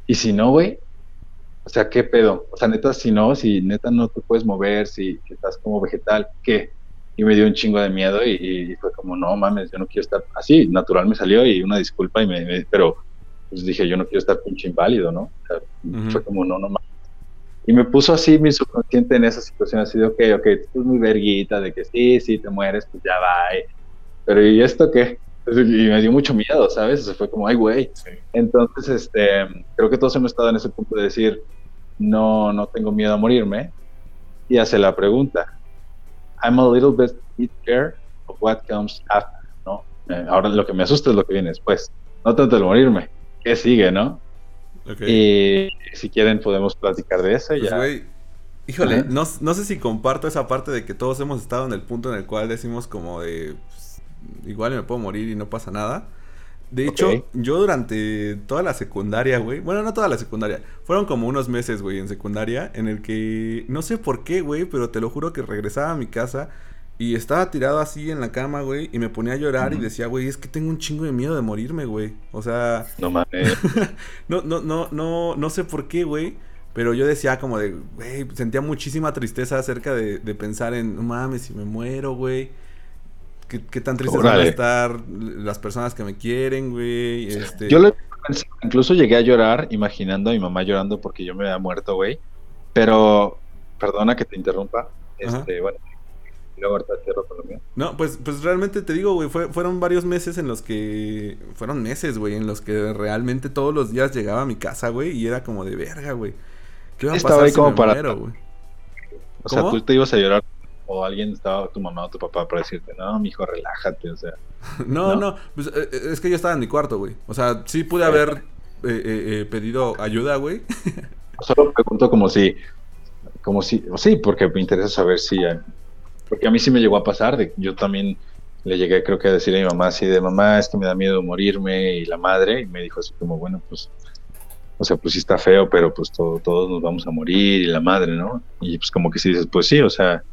Speaker 5: ¿y si no, güey? O sea, ¿qué pedo? O sea, neta, si no, si neta no te puedes mover, si estás como vegetal, ¿qué? Y me dio un chingo de miedo y, y fue como, no mames, yo no quiero estar así. Natural me salió y una disculpa, y me, me- pero pues dije, yo no quiero estar pinche inválido, ¿no? O sea, fue como, no, no mames. Y me puso así mi subconsciente en esa situación, así de, ok, ok, tú estás muy verguita, de que sí, sí, te mueres, pues ya va. Pero ¿y esto qué? Y me dio mucho miedo, ¿sabes? O sea, fue como, ay, güey.
Speaker 2: Sí.
Speaker 5: Entonces, este, creo que todos hemos estado en ese punto de decir, no, no tengo miedo a morirme. Y hace la pregunta, I'm a little bit scared of what comes after, ¿no? Eh, ahora lo que me asusta es lo que viene después. No tanto el morirme. ¿Qué sigue, no?
Speaker 4: Ok.
Speaker 5: Y si quieren podemos platicar de eso.
Speaker 4: Pues,
Speaker 5: ya.
Speaker 4: híjole, no, no sé si comparto esa parte de que todos hemos estado en el punto en el cual decimos como de, pues, igual me puedo morir y no pasa nada. De hecho, yo durante toda la secundaria, güey, bueno, no toda la secundaria, fueron como unos meses, güey, en secundaria, en el que, no sé por qué, güey, pero te lo juro que regresaba a mi casa y estaba tirado así en la cama, güey, y me ponía a llorar y decía, güey, es que tengo un chingo de miedo de morirme, güey. O sea,
Speaker 5: No mames. <laughs>
Speaker 4: no, no, no, no, no sé por qué, güey. Pero yo decía como de, güey, sentía muchísima tristeza acerca de, de pensar en, no mames, si me muero, güey. ¿Qué, qué tan tristes van a
Speaker 5: Órale.
Speaker 4: estar las personas que me quieren, güey? Este...
Speaker 5: Yo lo incluso llegué a llorar imaginando a mi mamá llorando porque yo me había muerto, güey. Pero, perdona que te interrumpa.
Speaker 4: Ajá.
Speaker 5: Este, bueno, y luego.
Speaker 4: No, pues, pues realmente te digo, güey, fue- fueron varios meses en los que... Fueron meses, güey, en los que realmente todos los días llegaba a mi casa, güey, y era como de verga, güey. ¿Qué va a
Speaker 5: Estaba
Speaker 4: pasar
Speaker 5: ahí
Speaker 4: si
Speaker 5: como
Speaker 4: me
Speaker 5: para-
Speaker 4: muero, güey?
Speaker 5: O sea,
Speaker 4: ¿Cómo?
Speaker 5: tú te ibas a llorar o alguien estaba, tu mamá o tu papá, para decirte, no, mijo, relájate, o sea. <laughs>
Speaker 4: No,
Speaker 5: ¿No?
Speaker 4: no, pues, eh, eh, es que yo estaba en mi cuarto, güey. O sea, sí pude haber eh, eh, pedido ayuda, güey. <laughs>
Speaker 5: Solo pregunto como si, como si, o sí, porque me interesa saber si, porque a mí sí me llegó a pasar, de, yo también le llegué creo que a decir a mi mamá así de, mamá, es que me da miedo morirme, y la madre, y me dijo así como, bueno, pues, o sea, pues sí está feo, pero pues todo- todos nos vamos a morir, y la madre, ¿no? Y pues como que sí dices, pues sí, o sea,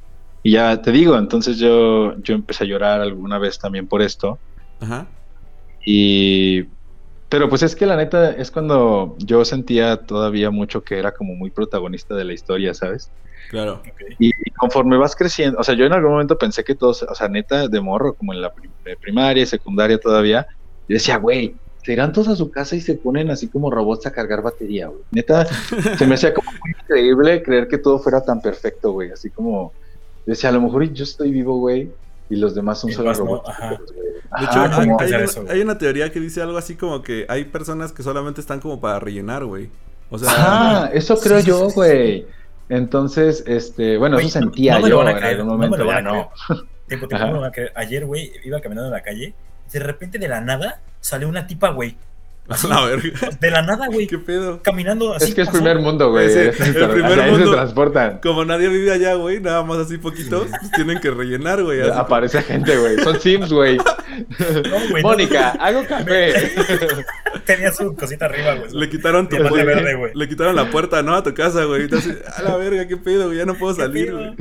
Speaker 5: y ya te digo, entonces yo, yo empecé a llorar alguna vez también por esto,
Speaker 4: Ajá.
Speaker 5: y. Pero pues es que la neta es cuando yo sentía todavía mucho que era como muy protagonista de la historia, ¿sabes?
Speaker 4: Claro.
Speaker 5: Y, y conforme vas creciendo, o sea, yo en algún momento pensé que todos, o sea, neta de morro, como en la prim- primaria y secundaria todavía, yo decía, güey, se irán todos a su casa y se ponen así como robots a cargar batería, güey. Neta, se me hacía como muy increíble creer que todo fuera tan perfecto, güey. Así como, decía, a lo mejor yo estoy vivo, güey, y los demás son solo
Speaker 2: no,
Speaker 5: robots.
Speaker 4: De
Speaker 5: Ajá,
Speaker 4: hecho, hay,
Speaker 5: como-
Speaker 4: hay
Speaker 2: hacer
Speaker 4: una, hay teoría que dice algo así como que hay personas que solamente están como para rellenar, güey. O sea,
Speaker 5: Ajá, eso <laughs> creo
Speaker 2: Sí,
Speaker 5: yo,
Speaker 2: sí, sí,
Speaker 5: güey. Entonces, este, bueno, eso sentía
Speaker 2: no me lo
Speaker 5: yo
Speaker 2: van a
Speaker 5: en
Speaker 2: creer,
Speaker 5: algún
Speaker 2: no me
Speaker 5: momento,
Speaker 2: lo
Speaker 5: ya
Speaker 2: van a
Speaker 5: no.
Speaker 2: Tiempo, tiempo,
Speaker 5: Ajá.
Speaker 2: no me van a creer. Ayer, güey, iba caminando en la calle. y De repente, de la nada, salió una tipa, güey. <laughs>
Speaker 4: la verga.
Speaker 2: De la nada, güey.
Speaker 4: ¿Qué pedo?
Speaker 2: Caminando así.
Speaker 5: Es que es
Speaker 2: pasó.
Speaker 5: primer mundo, güey.
Speaker 4: Sí,
Speaker 5: es-
Speaker 4: el primer
Speaker 5: ahí
Speaker 4: mundo.
Speaker 5: se transportan.
Speaker 4: Como nadie vive allá, güey, nada más así poquitos, pues tienen que rellenar, güey.
Speaker 5: Aparece gente, güey. Son Sims, güey.
Speaker 2: No, güey, no.
Speaker 5: Mónica, hago café. <laughs>
Speaker 2: Tenía su cosita arriba, güey.
Speaker 4: Le quitaron tu puerta,
Speaker 2: verde,
Speaker 4: le quitaron la puerta, ¿no? A tu casa, güey. Entonces, a la verga, qué pedo, güey, ya no puedo
Speaker 2: ¿Qué
Speaker 4: salir, güey.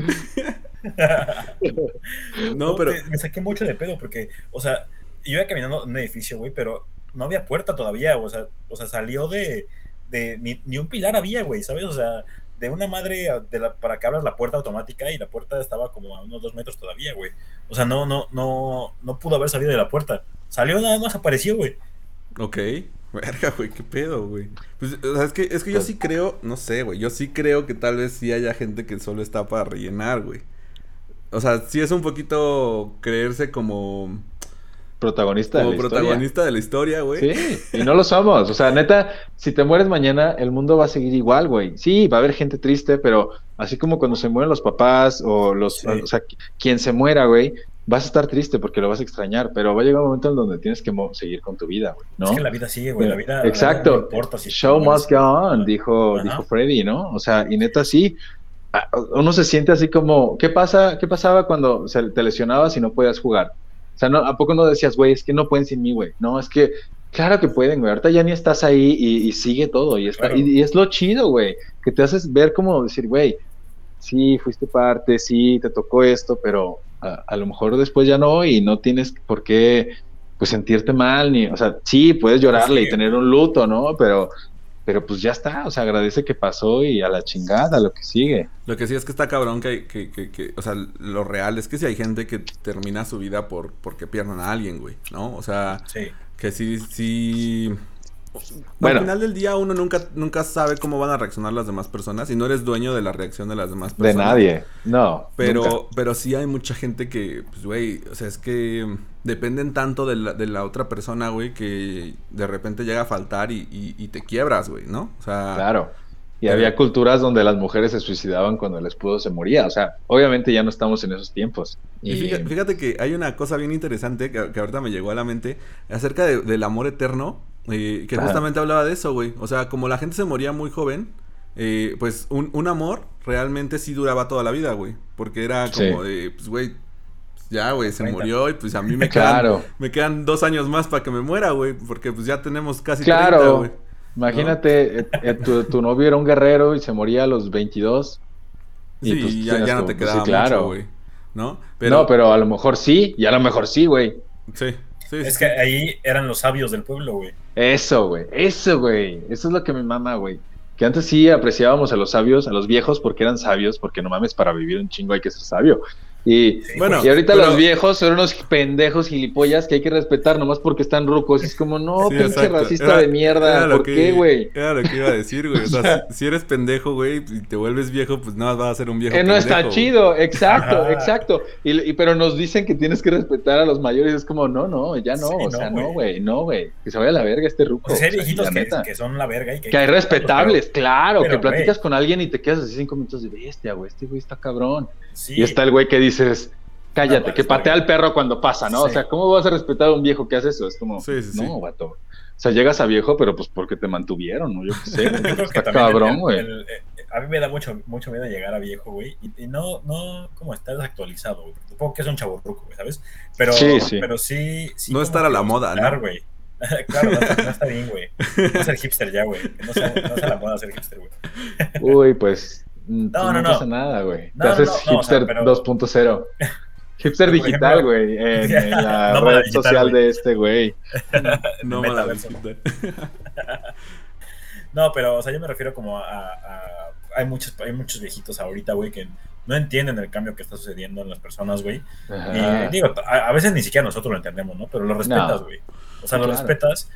Speaker 4: <laughs> No, pero
Speaker 2: me saqué mucho de pedo porque, o sea, yo iba caminando en un edificio, güey, pero no había puerta todavía, o sea, o sea salió de, de ni, un pilar había, güey, ¿sabes? O sea, de una madre de la, para que abras la puerta automática y la puerta estaba como a unos dos metros todavía, güey. O sea, no, no, no, no pudo haber salido de la puerta. Salió nada más, apareció, güey.
Speaker 4: Ok. <laughs> Verga, güey, qué pedo, güey. Pues, o sea, es que, es que yo sí creo, no sé, güey. Yo sí creo que tal vez sí haya gente que solo está para rellenar, güey. O sea, sí es un poquito creerse como,
Speaker 5: Protagonista de
Speaker 4: como
Speaker 5: la historia.
Speaker 4: protagonista de la historia, güey.
Speaker 5: Sí, y no lo somos. O sea, neta, si te mueres mañana, el mundo va a seguir igual, güey. Sí, va a haber gente triste, pero así como cuando se mueren los papás o los,
Speaker 2: Sí.
Speaker 5: o sea, qui- quien se muera, güey, vas a estar triste porque lo vas a extrañar, pero va a llegar un momento en donde tienes que seguir con tu vida, güey, ¿no?
Speaker 2: Es que la vida sigue, güey, la vida. la vida
Speaker 5: Exacto.
Speaker 2: no importa si
Speaker 5: Show must go on, dijo,
Speaker 2: Ajá.
Speaker 5: dijo Freddy, ¿no? O sea, y neta sí, uno se siente así como, ¿qué pasa? ¿Qué pasaba cuando se te lesionabas y no podías jugar? O sea, no, ¿a poco no decías, güey, es que no pueden sin mí, güey? No, es que, claro que pueden, güey. Ahorita ya ni estás ahí y, y sigue todo. Y, está,
Speaker 2: Claro.
Speaker 5: y, y es lo chido, güey, que te haces ver como decir, güey, sí, fuiste parte, sí, te tocó esto, pero a, a lo mejor después ya no y no tienes por qué, pues, sentirte mal, ni, o sea, sí, puedes llorarle
Speaker 2: Sí.
Speaker 5: y tener un luto, ¿no? Pero, pero pues ya está, o sea, agradece que pasó y a la chingada, lo que sigue.
Speaker 4: Lo que sí es que está cabrón que, que, que, que- o sea, lo real es que si hay gente que termina su vida por porque pierdan a alguien, güey, ¿no? O sea,
Speaker 2: Sí.
Speaker 4: que sí, sí...
Speaker 5: Bueno.
Speaker 4: Al final del día uno nunca, nunca sabe cómo van a reaccionar las demás personas y no eres dueño de la reacción de las demás
Speaker 5: De
Speaker 4: personas.
Speaker 5: nadie, no.
Speaker 4: Pero,
Speaker 5: nunca.
Speaker 4: pero sí hay mucha gente que, pues, güey, o sea, es que dependen tanto de la, de la otra persona, güey, que de repente llega a faltar y, y- y te quiebras, güey, ¿no? O sea,
Speaker 5: Claro. Y
Speaker 4: Pero-
Speaker 5: había culturas donde las mujeres se suicidaban cuando el esposo se moría. O sea, obviamente ya no estamos en esos tiempos.
Speaker 4: Y fíjate, fíjate que hay una cosa bien interesante que, que ahorita me llegó a la mente acerca de- del amor eterno, eh, que
Speaker 5: Ajá.
Speaker 4: justamente hablaba de eso, güey. O sea, como la gente se moría muy joven, eh, pues un, un amor realmente sí duraba toda la vida, güey. Porque era como
Speaker 5: Sí.
Speaker 4: de, pues, güey, ya, güey, se
Speaker 2: 30.
Speaker 4: murió y pues a mí me <laughs> quedan,
Speaker 5: Claro.
Speaker 4: me quedan dos años más para que me muera, güey. Porque pues ya tenemos casi
Speaker 5: Claro.
Speaker 4: 30, güey.
Speaker 5: Imagínate, eh, eh, tu, tu novio era un guerrero y se moría a los 22. Y
Speaker 4: Sí,
Speaker 5: pues,
Speaker 4: ya, ya no te
Speaker 5: pues,
Speaker 4: quedaba
Speaker 5: sí, claro.
Speaker 4: mucho, güey. ¿No?
Speaker 5: no, pero a lo mejor sí, y a lo mejor sí, güey.
Speaker 4: Sí, sí,
Speaker 2: Es
Speaker 4: sí,
Speaker 2: que ahí eran los sabios del pueblo, güey.
Speaker 5: Eso, güey. Eso, güey. Eso es lo que me mama, güey. Que antes sí apreciábamos a los sabios, a los viejos, porque eran sabios, porque no mames, para vivir un chingo hay que ser sabio. Y,
Speaker 4: Bueno,
Speaker 5: y ahorita
Speaker 4: pero-
Speaker 5: los viejos son unos pendejos gilipollas que hay que respetar nomás porque están rucos. Es como, no,
Speaker 4: Sí,
Speaker 5: pinche
Speaker 4: exacto.
Speaker 5: racista
Speaker 4: Era-
Speaker 5: de mierda. ¿Por
Speaker 4: que-
Speaker 5: qué, güey?
Speaker 4: Era lo que iba a decir, güey. O sea, <laughs> si, eres pendejo, güey, y te vuelves viejo, pues nada más vas a ser un viejo.
Speaker 5: Eh, no está chido, exacto, exacto. Y, y- pero nos dicen que tienes que respetar a los mayores. Es como, no, no, ya no.
Speaker 2: Sí,
Speaker 5: o
Speaker 2: no,
Speaker 5: sea,
Speaker 2: güey.
Speaker 5: no, güey, no, güey. Que se vaya a la verga este ruco.
Speaker 2: O sea, hay
Speaker 5: o sea,
Speaker 2: viejitos que, que son la verga y que,
Speaker 5: Que hay respetables, claro,
Speaker 2: pero,
Speaker 5: que platicas
Speaker 2: güey.
Speaker 5: con alguien y te quedas así cinco minutos de bestia, güey, este güey está cabrón.
Speaker 2: Sí,
Speaker 5: Y está el güey que dices, cállate, que patea al perro cuando pasa, ¿no? O sea, ¿cómo vas a respetar a un viejo que hace eso? Es como,
Speaker 4: Sí, sí, sí.
Speaker 5: no, vato. O sea, llegas a viejo, pero pues porque te mantuvieron, ¿no? Yo qué sé, <laughs>
Speaker 2: Yo creo que
Speaker 5: está
Speaker 2: también
Speaker 5: cabrón, güey.
Speaker 2: eh, a mí me da mucho, mucho miedo llegar a viejo, güey. Y, y no, no como estar desactualizado, güey. Supongo que es un chavo güey, ¿sabes? Pero
Speaker 5: Sí,
Speaker 2: pero sí, sí
Speaker 4: No estar a la moda,
Speaker 2: buscar,
Speaker 4: ¿no?
Speaker 2: güey. <laughs> claro, no está, no está bien, güey. No ser <laughs> hipster ya, güey. No sea, no sea la moda ser hipster, güey.
Speaker 5: Uy, pues
Speaker 2: No,
Speaker 5: no,
Speaker 2: no, no.
Speaker 5: pasa nada, güey.
Speaker 2: No,
Speaker 5: te haces
Speaker 2: no, no, o sea,
Speaker 5: hipster
Speaker 2: pero-
Speaker 5: 2.0. <laughs> Hipster digital, güey, en, <laughs> en la red
Speaker 2: digital,
Speaker 5: social de este güey. <laughs>
Speaker 4: No me la
Speaker 2: Metaverso. No, pero, o sea, yo me refiero como a... a- hay, muchos, hay muchos viejitos ahorita, güey, que no entienden el cambio que está sucediendo en las personas, güey. Y digo, a, a veces ni siquiera nosotros lo entendemos, ¿no? Pero lo respetas,
Speaker 5: No.
Speaker 2: güey. O sea, lo respetas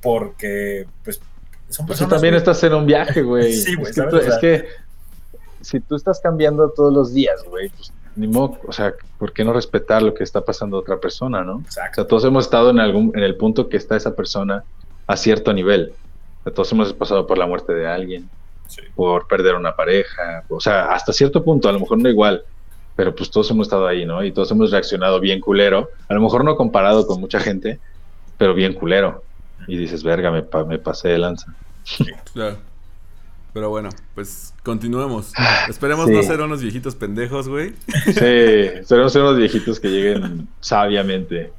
Speaker 2: porque, pues, son
Speaker 5: Pues tú
Speaker 2: personas.
Speaker 5: también estás en un viaje, güey.
Speaker 2: Sí, güey,
Speaker 5: es, que
Speaker 2: ¿sabes?
Speaker 5: tú-
Speaker 2: O sea-
Speaker 5: es que si tú estás cambiando todos los días, güey, pues ni modo, o sea, ¿por qué no respetar lo que está pasando a otra persona, no? O
Speaker 2: Exacto.
Speaker 5: sea, todos hemos estado en algún, en el punto que está esa persona a cierto nivel. O sea, todos hemos pasado por la muerte de alguien,
Speaker 2: Sí.
Speaker 5: por perder una pareja, o sea, hasta cierto punto, a lo mejor no igual, pero pues todos hemos estado ahí, ¿no? Y todos hemos reaccionado bien culero, a lo mejor no comparado con mucha gente, pero bien culero. Y dices, verga, me, pa- me pasé de lanza.
Speaker 4: Claro. Pero bueno, pues continuemos.
Speaker 5: Ah,
Speaker 4: Esperemos
Speaker 5: sí.
Speaker 4: no ser unos viejitos pendejos, güey.
Speaker 5: Sí, seremos ser unos viejitos que lleguen sabiamente.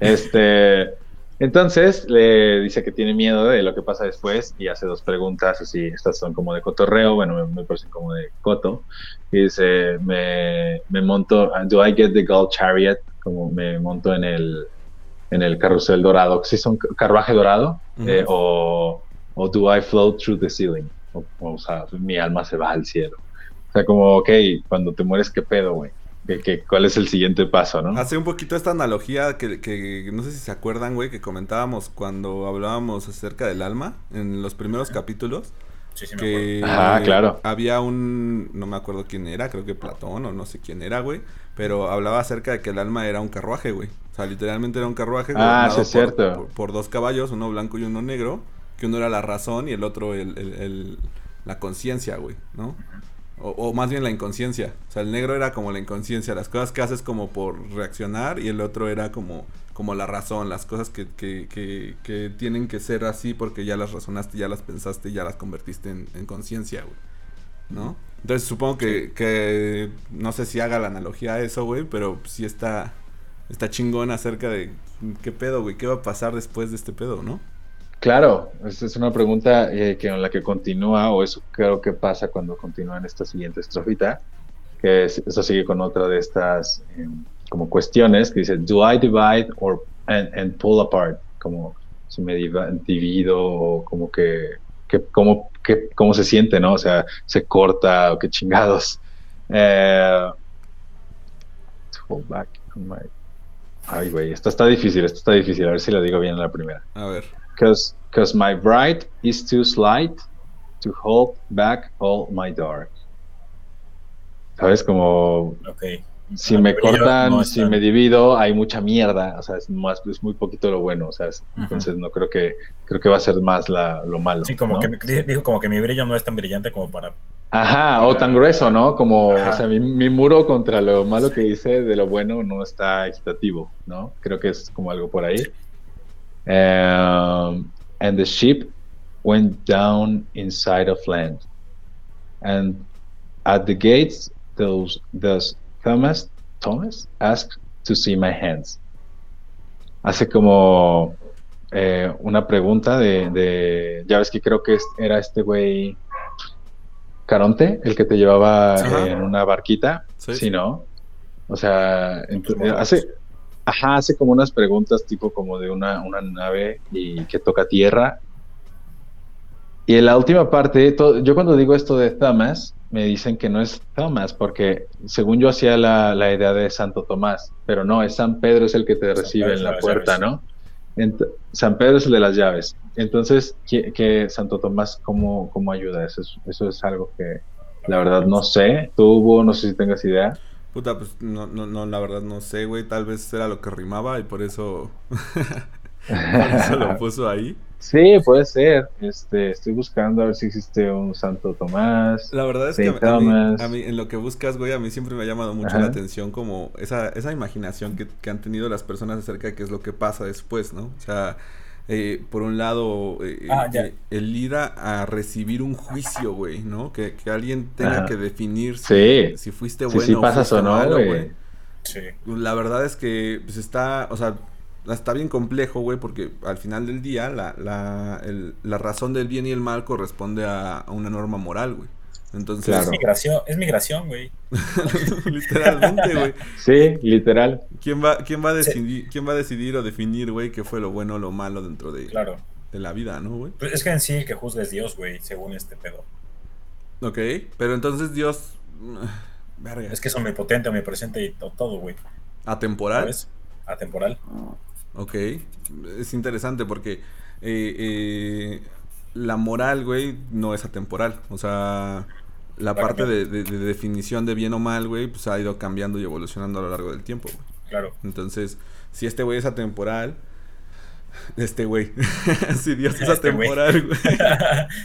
Speaker 5: Este, entonces le dice que tiene miedo de lo que pasa después y hace dos preguntas así, estas son como de cotorreo, bueno, me, me parecen como de coto. Y dice, me, me monto, do I get the gold chariot? Como me monto en el, en el carrusel dorado, si son carruaje dorado. Eh, o, o do I float through the ceiling? O, o sea, mi alma se va al cielo. O sea, como, ok, cuando te mueres, ¿qué pedo, güey? ¿Qué, qué, cuál es el siguiente paso, no?
Speaker 4: Hace un poquito esta analogía que, que no sé si se acuerdan, güey, que comentábamos cuando hablábamos acerca del alma en los primeros capítulos.
Speaker 2: Sí, sí, me acuerdo.
Speaker 4: Que
Speaker 5: Ajá, claro.
Speaker 4: había un, no me acuerdo quién era, creo que Platón o no sé quién era, güey, pero hablaba acerca de que el alma era un carruaje, güey. O sea, literalmente era un carruaje
Speaker 5: Ah, sí es
Speaker 4: por-
Speaker 5: cierto.
Speaker 4: Por, por dos caballos, uno blanco y uno negro, que uno era la razón y el otro el, el- el- la conciencia, güey, ¿no? O, o más bien la inconsciencia. O sea, el negro era como la inconsciencia, las cosas que haces como por reaccionar y el otro era como, como la razón, las cosas que, que, que, que tienen que ser así porque ya las razonaste, ya las pensaste, ya las convertiste en, en conciencia, güey. ¿No? Entonces supongo que, que no sé si haga la analogía a eso, güey, pero sí está, está chingón acerca de qué pedo, güey, qué va a pasar después de este pedo, ¿no?
Speaker 5: Claro, esa es una pregunta eh, que en la que continúa, o eso creo que pasa cuando continúa en esta siguiente estrofita, que es- eso sigue con otra de estas em, como cuestiones que dice, do I divide or and, and pull apart? Como si me divido o como que, cómo, que, cómo se siente, ¿no? O sea, se corta o qué chingados. Eh, back my- Ay, güey, esto está difícil, esto está difícil, a ver si lo digo bien en la primera.
Speaker 4: A ver.
Speaker 5: Cause, cause my bride is too slight to hold back all my dark. ¿Sabes? Como
Speaker 2: Ok.
Speaker 5: si me cortan,
Speaker 2: no
Speaker 5: si me divido, hay mucha mierda. O sea, es, más, es muy poquito lo bueno. O sea, es-
Speaker 2: Ujú.
Speaker 5: entonces no creo que creo que va a ser más la, lo malo.
Speaker 2: Sí, como
Speaker 5: ¿no?
Speaker 2: que me- dijo como que mi brillo no es tan brillante como para.
Speaker 5: Ajá, o tan grueso, ¿no? Como,
Speaker 2: Ajá.
Speaker 5: o sea, mi, mi muro contra lo malo que hice de lo bueno no está equitativo, ¿no? Creo que es como algo por ahí. Um, and the ship went down inside of land. And at the gates, those, those Thomas, Thomas asked to see my hands. Hace como eh, una pregunta de, de, ya ves que creo que era este güey Caronte, el que te llevaba
Speaker 4: Ajá.
Speaker 5: en una barquita,
Speaker 4: Sí.
Speaker 5: sí, ¿no? O sea, ent-
Speaker 2: Pues, bueno,
Speaker 5: hace, ajá, hace como unas preguntas tipo como de una, una nave y que toca tierra. Y en la última parte, to- yo cuando digo esto de Thomas, me dicen que no es Thomas, porque según yo hacía la, la idea de Santo Tomás, pero no, es San Pedro es el que te
Speaker 2: San
Speaker 5: recibe
Speaker 2: Pedro
Speaker 5: en la puerta. ¿no? Ent- San Pedro es el de las llaves. Entonces, ¿qué, qué Santo Tomás cómo, cómo ayuda? Eso es, eso es algo que la verdad no sé. Tú, Hugo, no sé si tengas idea.
Speaker 4: Puta, pues no, no, no, la verdad no sé, güey. Tal vez era lo que rimaba y por eso, <laughs> por eso lo puso ahí.
Speaker 5: Sí, puede ser. Este, estoy buscando a ver si existe un Santo Tomás.
Speaker 4: La verdad es que a, mí- a mí, en lo que buscas, güey, a mí siempre me ha llamado mucho
Speaker 5: Ajá.
Speaker 4: la atención como esa, esa imaginación que, que han tenido las personas acerca de qué es lo que pasa después, ¿no? O sea, eh, por un lado, eh,
Speaker 2: Ah, ya.
Speaker 4: eh, el ir a, a recibir un juicio, güey, ¿no? Que, que alguien tenga
Speaker 5: Ajá.
Speaker 4: que definir si,
Speaker 5: Sí.
Speaker 4: si fuiste
Speaker 5: Sí,
Speaker 4: bueno
Speaker 5: sí
Speaker 4: o
Speaker 5: pasas
Speaker 4: fuiste
Speaker 5: o no,
Speaker 4: malo,
Speaker 5: güey.
Speaker 2: Sí.
Speaker 4: La verdad es que pues está, o sea, está bien complejo, güey, porque al final del día la, la, el- la razón del bien y el mal corresponde a, a una norma moral, güey. Entonces,
Speaker 5: Claro.
Speaker 2: Es migración, es migración, güey. <laughs>
Speaker 4: literalmente, güey.
Speaker 5: Sí, literal.
Speaker 4: ¿Quién va, quién va a
Speaker 2: Sí.
Speaker 4: decidir, quién va a decidir o definir, güey, qué fue lo bueno o lo malo dentro de,
Speaker 2: Claro.
Speaker 4: de la vida, ¿no, güey?
Speaker 2: Pues es que en sí el que juzga es Dios, güey, según este pedo.
Speaker 4: Ok, pero entonces Dios, <sighs> verga,
Speaker 2: Es que es omnipotente, omnipresente y to- todo, güey.
Speaker 4: atemporal.
Speaker 2: ¿Sabes? Atemporal.
Speaker 4: Ok, es interesante porque eh, eh, la moral, güey, no es atemporal. O sea, la
Speaker 2: Va
Speaker 4: parte de,
Speaker 2: cambiando.
Speaker 4: de- de definición de bien o mal, güey, pues ha ido cambiando y evolucionando a lo largo del tiempo, güey.
Speaker 2: Claro.
Speaker 4: Entonces, si este güey es atemporal, este güey, <laughs> si Dios es
Speaker 2: Este güey.
Speaker 4: atemporal, güey.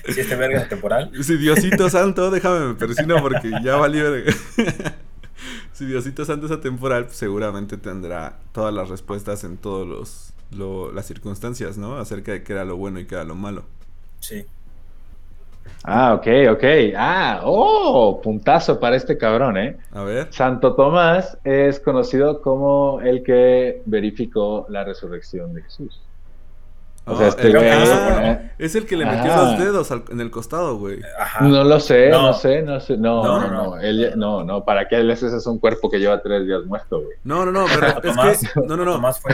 Speaker 4: <laughs>
Speaker 2: si este verga es temporal.
Speaker 4: Si Diosito Santo, déjame me persino porque ya valió. verga. <laughs> si Diosito Santo es atemporal, pues seguramente tendrá todas las respuestas en todas los lo- las circunstancias, ¿no? Acerca de qué era lo bueno y qué era lo malo.
Speaker 2: Sí.
Speaker 5: Ah, ok, ok. Ah, oh, puntazo para este cabrón, ¿eh?
Speaker 4: A ver.
Speaker 5: Santo Tomás es conocido como el que verificó la resurrección de Jesús. O sea,
Speaker 4: Oh,
Speaker 5: este
Speaker 4: el-
Speaker 5: güey,
Speaker 4: ah, es el que le metió
Speaker 5: Ah.
Speaker 4: los dedos al- en el costado, güey.
Speaker 2: Ajá.
Speaker 5: No lo sé, no,
Speaker 2: No.
Speaker 5: sé, no sé. No,
Speaker 2: No,
Speaker 5: no,
Speaker 2: no,
Speaker 5: no. él no, no, ¿para qué le haces eso a un cuerpo que lleva tres días muerto, güey?
Speaker 4: No, no, no, pero es
Speaker 2: Tomás,
Speaker 4: que. No, no, no.
Speaker 2: Tomás fue.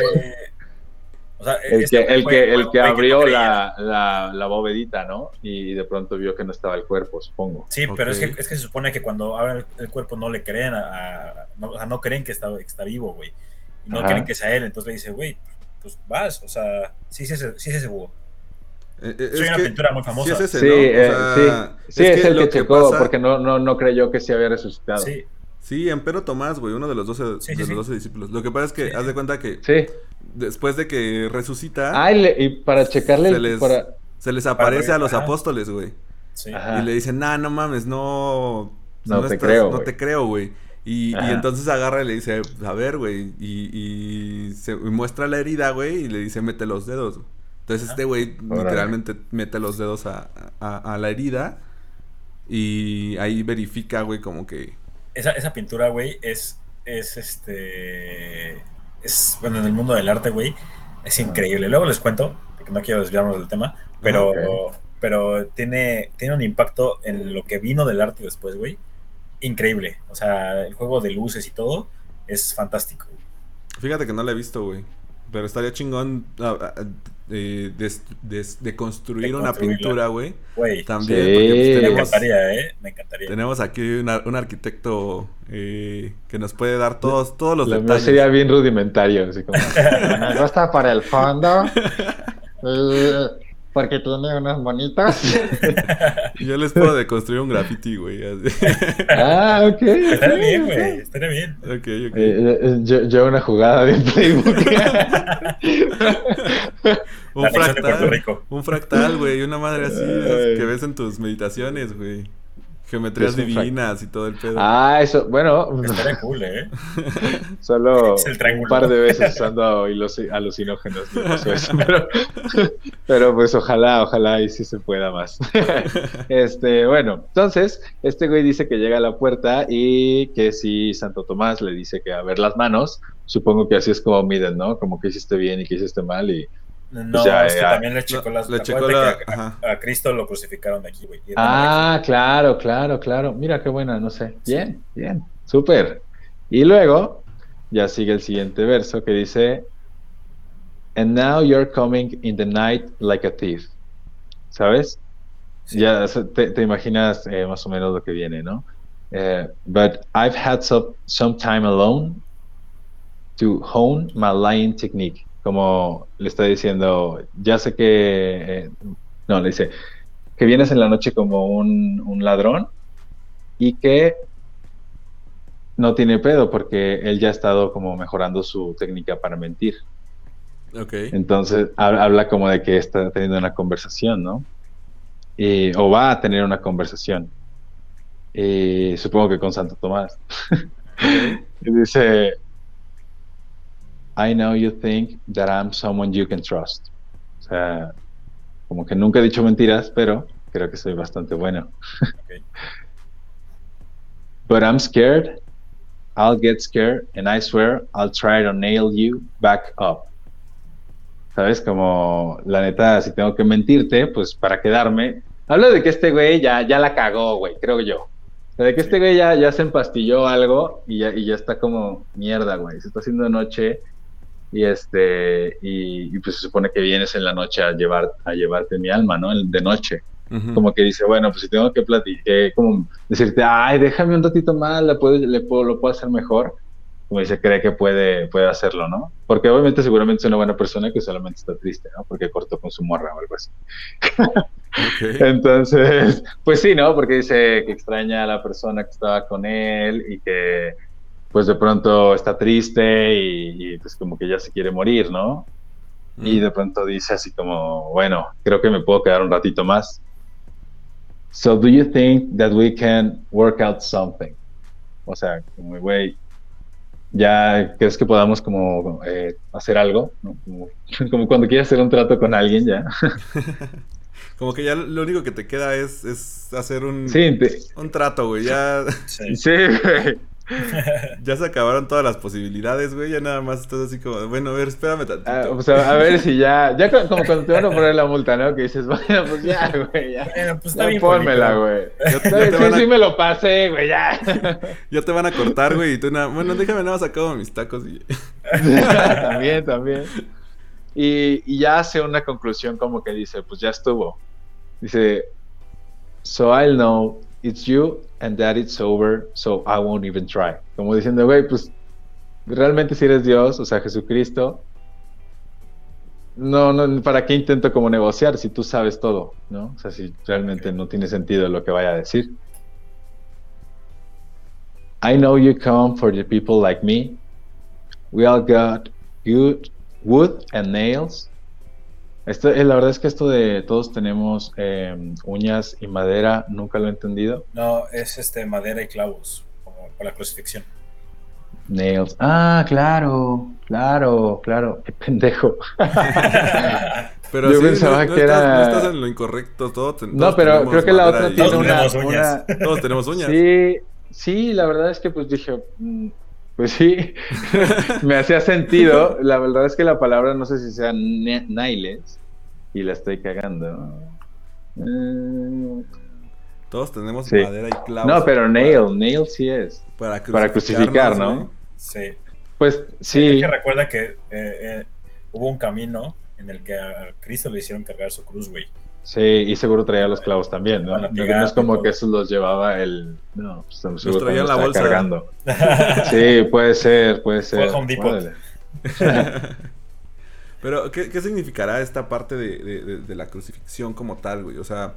Speaker 2: O sea,
Speaker 5: El
Speaker 2: este
Speaker 5: que, el
Speaker 2: fue-
Speaker 5: que,
Speaker 2: fue
Speaker 5: el que
Speaker 2: no
Speaker 5: abrió
Speaker 2: creía.
Speaker 5: la, la, la bovedita, ¿no? Y de pronto vio que no estaba el cuerpo, supongo.
Speaker 2: Sí, pero es, que, es que se supone que cuando abren el, el cuerpo no le creen a, a- no, o sea, no creen que está, que está vivo, güey. Y no
Speaker 5: Ajá.
Speaker 2: creen que sea él. Entonces le dice, güey, pues vas, o sea, sí, sí, es ese- sí es ese búho.
Speaker 4: Eh, eh,
Speaker 2: Soy
Speaker 4: es
Speaker 2: una
Speaker 4: que
Speaker 2: pintura muy famosa.
Speaker 4: Sí, es ese,
Speaker 5: Sí,
Speaker 4: ¿no? O
Speaker 5: eh,
Speaker 4: sea,
Speaker 5: sí, sí, es, el
Speaker 4: lo
Speaker 5: que checó
Speaker 4: pasa-
Speaker 5: porque no, no, no creyó que se había resucitado.
Speaker 2: Sí,
Speaker 4: Sí, Empero Tomás, güey, uno de los 12,
Speaker 2: Sí,
Speaker 4: de
Speaker 2: sí,
Speaker 4: los
Speaker 2: sí.
Speaker 4: 12 discípulos. Lo que pasa es que,
Speaker 2: Sí.
Speaker 4: haz de cuenta que
Speaker 5: Sí.
Speaker 4: Después de que resucita,
Speaker 5: Ah, y, le- y para checarle,
Speaker 4: se les,
Speaker 5: para-
Speaker 4: se les aparece a los
Speaker 2: Ajá.
Speaker 4: apóstoles, güey.
Speaker 2: sí.
Speaker 5: Ajá.
Speaker 4: Y le dicen, nah, no mames, no...
Speaker 5: No te creo,
Speaker 4: No
Speaker 5: güey".
Speaker 4: te creo, güey. Y, entonces agarra y le dice, a ver, güey. Y, y se y muestra la herida, güey, y le dice, mete los dedos. Entonces
Speaker 2: Ajá.
Speaker 4: este güey literalmente mete los dedos a, a- a la herida. Y ahí verifica, güey, como que...
Speaker 2: Esa, esa pintura, güey, es, es este. Es, bueno, en el mundo del arte, güey, es increíble. Luego les cuento, porque no quiero desviarnos del tema, pero,
Speaker 5: Ok.
Speaker 2: pero tiene, tiene un impacto en lo que vino del arte después, güey. Increíble. O sea, el juego de luces y todo es fantástico.
Speaker 4: Fíjate que no la he visto, güey. Pero estaría chingón de, construir una pintura, güey. También,
Speaker 5: Sí.
Speaker 4: porque pues,
Speaker 2: me encantaría, ¿eh? Me encantaría.
Speaker 4: tenemos aquí una- un arquitecto eh, que nos puede dar todos, todos los
Speaker 5: lo
Speaker 4: detalles.
Speaker 5: sería bien rudimentario, así como, <laughs> gusta para el fondo, <laughs> porque tiene unas bonitas. <laughs>
Speaker 4: Yo les puedo deconstruir un graffiti, güey.
Speaker 5: ah, <laughs> ok.
Speaker 2: Estaría bien, güey. Estaría bien.
Speaker 4: ok, ok.
Speaker 5: Eh, eh, yo, yo una jugada de Facebook. <laughs>
Speaker 4: un fractal. Un fractal, güey. Una madre así
Speaker 5: Ay.
Speaker 4: que ves en tus meditaciones, güey. Geometrías divinas y todo el pedo.
Speaker 5: ah, eso, bueno,
Speaker 2: Estaría <laughs> cool, ¿eh?
Speaker 5: solo un par de veces usando alucinógenos me pasó eso, pero, <laughs> pero pues ojalá, ojalá y sí se pueda más. <laughs> Este, bueno, entonces, este güey dice que llega a la puerta y que si Santo Tomás le dice que a ver las manos, supongo que así es como miden, ¿no? Como que hiciste bien y que hiciste mal y...
Speaker 2: No,
Speaker 5: ya,
Speaker 2: es que
Speaker 5: ya.
Speaker 2: también le checó
Speaker 4: No,
Speaker 2: las.
Speaker 4: le checó la-
Speaker 2: que a- a, Cristo lo crucificaron de aquí, güey.
Speaker 5: Ah, claro, claro, claro. Mira qué buena, no sé. Bien, bien, súper. Y luego ya sigue el siguiente verso que dice, And now you're coming in the night like a thief. ¿Sabes?
Speaker 2: Sí.
Speaker 5: Ya o sea, te, te imaginas eh, más o menos lo que viene, ¿no? Eh, but I've had some, some time alone to hone my lying technique. Como le está diciendo, ya sé que... eh, no, le dice, que vienes en la noche como un, un ladrón y que no tiene pedo porque él ya ha estado como mejorando su técnica para mentir.
Speaker 4: Ok.
Speaker 5: Entonces ha- habla como de que está teniendo una conversación, ¿no? Y- o va a tener una conversación. Y supongo que con Santo Tomás. <laughs> y dice, I know you think that I'm someone you can trust. O sea, como que nunca he dicho mentiras, pero creo que soy bastante bueno.
Speaker 2: Ok. <laughs>
Speaker 5: But I'm scared. I'll get scared and I swear I'll try to nail you back up. ¿Sabes? Como la neta, si tengo que mentirte, pues para quedarme. Hablo de que este güey ya, ya la cagó, güey, creo yo. O sea, de que este güey ya, ya se empastilló algo y ya, y ya está como mierda, güey. Se está haciendo noche y este y, y, pues se supone que vienes en la noche a llevar a llevarte mi alma, ¿no? El- De noche como que dice, bueno, pues si tengo que platicar, como decirte, ay, déjame un ratito más, la puedo, le puedo, lo puedo hacer mejor, como dice, cree que puede, puede hacerlo, ¿no? Porque obviamente seguramente es una buena persona que solamente está triste, ¿no? Porque cortó con su morra o algo así. <laughs> Entonces, pues sí, ¿no? Porque dice que extraña a la persona que estaba con él y que pues de pronto está triste y, y, pues como que ya se quiere morir, ¿no? Y de pronto dice así como, bueno, creo que me puedo quedar un ratito más. So do you think that we can work out something? O sea, como, güey, ya crees que podamos como eh, hacer algo, ¿no? Como, <laughs> como cuando quieres hacer un trato con alguien ya. <laughs>
Speaker 4: Como que ya lo único que te queda es, es hacer un,
Speaker 5: Sí, te-
Speaker 4: un trato, güey. Ya,
Speaker 2: Sí.
Speaker 5: sí, güey. <laughs>
Speaker 4: ya se acabaron todas las posibilidades, güey. Ya nada más estás así como, bueno, a ver, espérame tantito.
Speaker 5: Ah, o sea, a ver si ya, ya co- como cuando te van a poner la multa, ¿no? Que dices, <laughs> bueno, pues ya, güey, ya.
Speaker 2: Bueno, pues está
Speaker 5: Ya
Speaker 2: bien.
Speaker 5: pónmela, güey.
Speaker 4: Ya- te
Speaker 5: Sí,
Speaker 4: van a-
Speaker 5: sí me lo pasé, güey, ya. <laughs>
Speaker 4: Ya te van a cortar, güey. Y tú nada, bueno, déjame nada más acabo mis tacos y...
Speaker 5: también, también. Y, y ya hace una conclusión como que dice, pues ya estuvo. Dice, so I'll know it's you and that it's over, so I won't even try. Como diciendo, güey, pues realmente si eres Dios, o sea, Jesucristo, no, no, ¿para qué intento como negociar si tú sabes todo, no? O sea, si realmente no tiene sentido lo que vaya a decir. I know you come for the people like me. We all got good wood and nails. Esto, eh, la verdad es que esto de todos tenemos eh, uñas y madera, nunca lo he entendido.
Speaker 2: No, es este madera y clavos, como para la crucifixión.
Speaker 5: Nails. Ah, claro, claro, claro. Qué pendejo. <laughs>
Speaker 4: Pero
Speaker 5: Yo
Speaker 4: sí,
Speaker 5: pensaba
Speaker 4: no, no
Speaker 5: que
Speaker 4: estás,
Speaker 5: era-
Speaker 4: no estás en lo incorrecto. Todo, ten-
Speaker 5: No, pero creo que la otra
Speaker 4: y-
Speaker 5: tiene
Speaker 2: Todos
Speaker 5: una,
Speaker 2: uñas.
Speaker 5: una-
Speaker 4: Todos tenemos uñas.
Speaker 5: Sí, sí, la verdad es que pues dije, mm, pues sí, <laughs> me hacía sentido. La verdad es que la palabra no sé si sea nailes y la estoy cagando. Eh,
Speaker 4: Todos tenemos
Speaker 5: Sí.
Speaker 4: madera y clavos.
Speaker 5: no, pero
Speaker 4: para-
Speaker 5: nail, nail sí es.
Speaker 4: Para,
Speaker 5: para crucificar, ¿no?
Speaker 2: Sí.
Speaker 5: Pues
Speaker 2: Es
Speaker 5: sí,
Speaker 2: que recuerda que eh, eh, hubo un camino en el que a Cristo le hicieron cargar su cruz, güey.
Speaker 5: Sí, y seguro traía los clavos también, ¿no? No, es como que esos los llevaba el... No, pues seguro
Speaker 4: traía en la bolsa.
Speaker 5: cargando. <laughs> Sí, puede ser, puede ser.
Speaker 2: Home Depot.
Speaker 5: Órale. <laughs>
Speaker 4: Pero, ¿qué, qué significará esta parte de, de- de- de la crucifixión como tal, güey? O sea,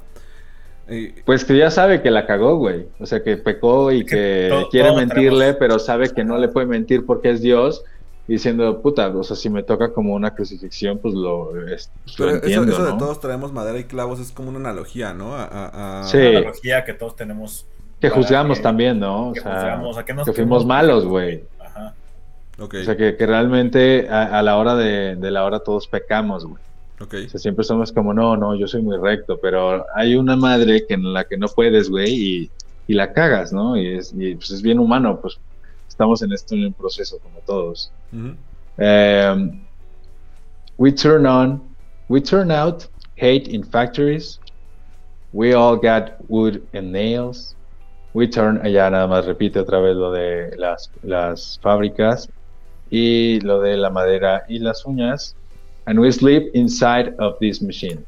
Speaker 4: eh,
Speaker 5: Pues que ya sabe que la cagó, güey. O sea, que pecó y
Speaker 2: Que
Speaker 5: quiere mentirle,
Speaker 2: tenemos-
Speaker 5: pero sabe que no le puede mentir porque es Dios. Diciendo, puta, o sea, si me toca como una crucifixión, pues lo, es- pues lo
Speaker 4: pero eso,
Speaker 5: entiendo,
Speaker 4: eso de
Speaker 5: ¿no?
Speaker 4: todos traemos madera y clavos es como una analogía, ¿no? A, a- a-
Speaker 5: Sí.
Speaker 2: Una analogía que todos tenemos.
Speaker 5: Que juzgamos
Speaker 2: que-
Speaker 5: también, ¿no? O
Speaker 2: que
Speaker 5: sea,
Speaker 2: juzgamos, a que nos
Speaker 5: que fuimos malos, güey.
Speaker 2: Ajá.
Speaker 4: Ok,
Speaker 5: O sea, que, que realmente a, a la hora de, de la hora todos pecamos, güey.
Speaker 4: ok.
Speaker 5: O sea, siempre somos como, no, no, yo soy muy recto, pero hay una madre que en la que no puedes, güey, y, y la cagas, ¿no? Y, es, y, pues es bien humano, pues estamos en esto en un proceso como todos. Um, we turn on, we turn out hate in factories. We all got wood and nails. We turn, allá nada más repite otra vez lo de las, las fábricas y lo de la madera y las uñas. And we sleep inside of this machine.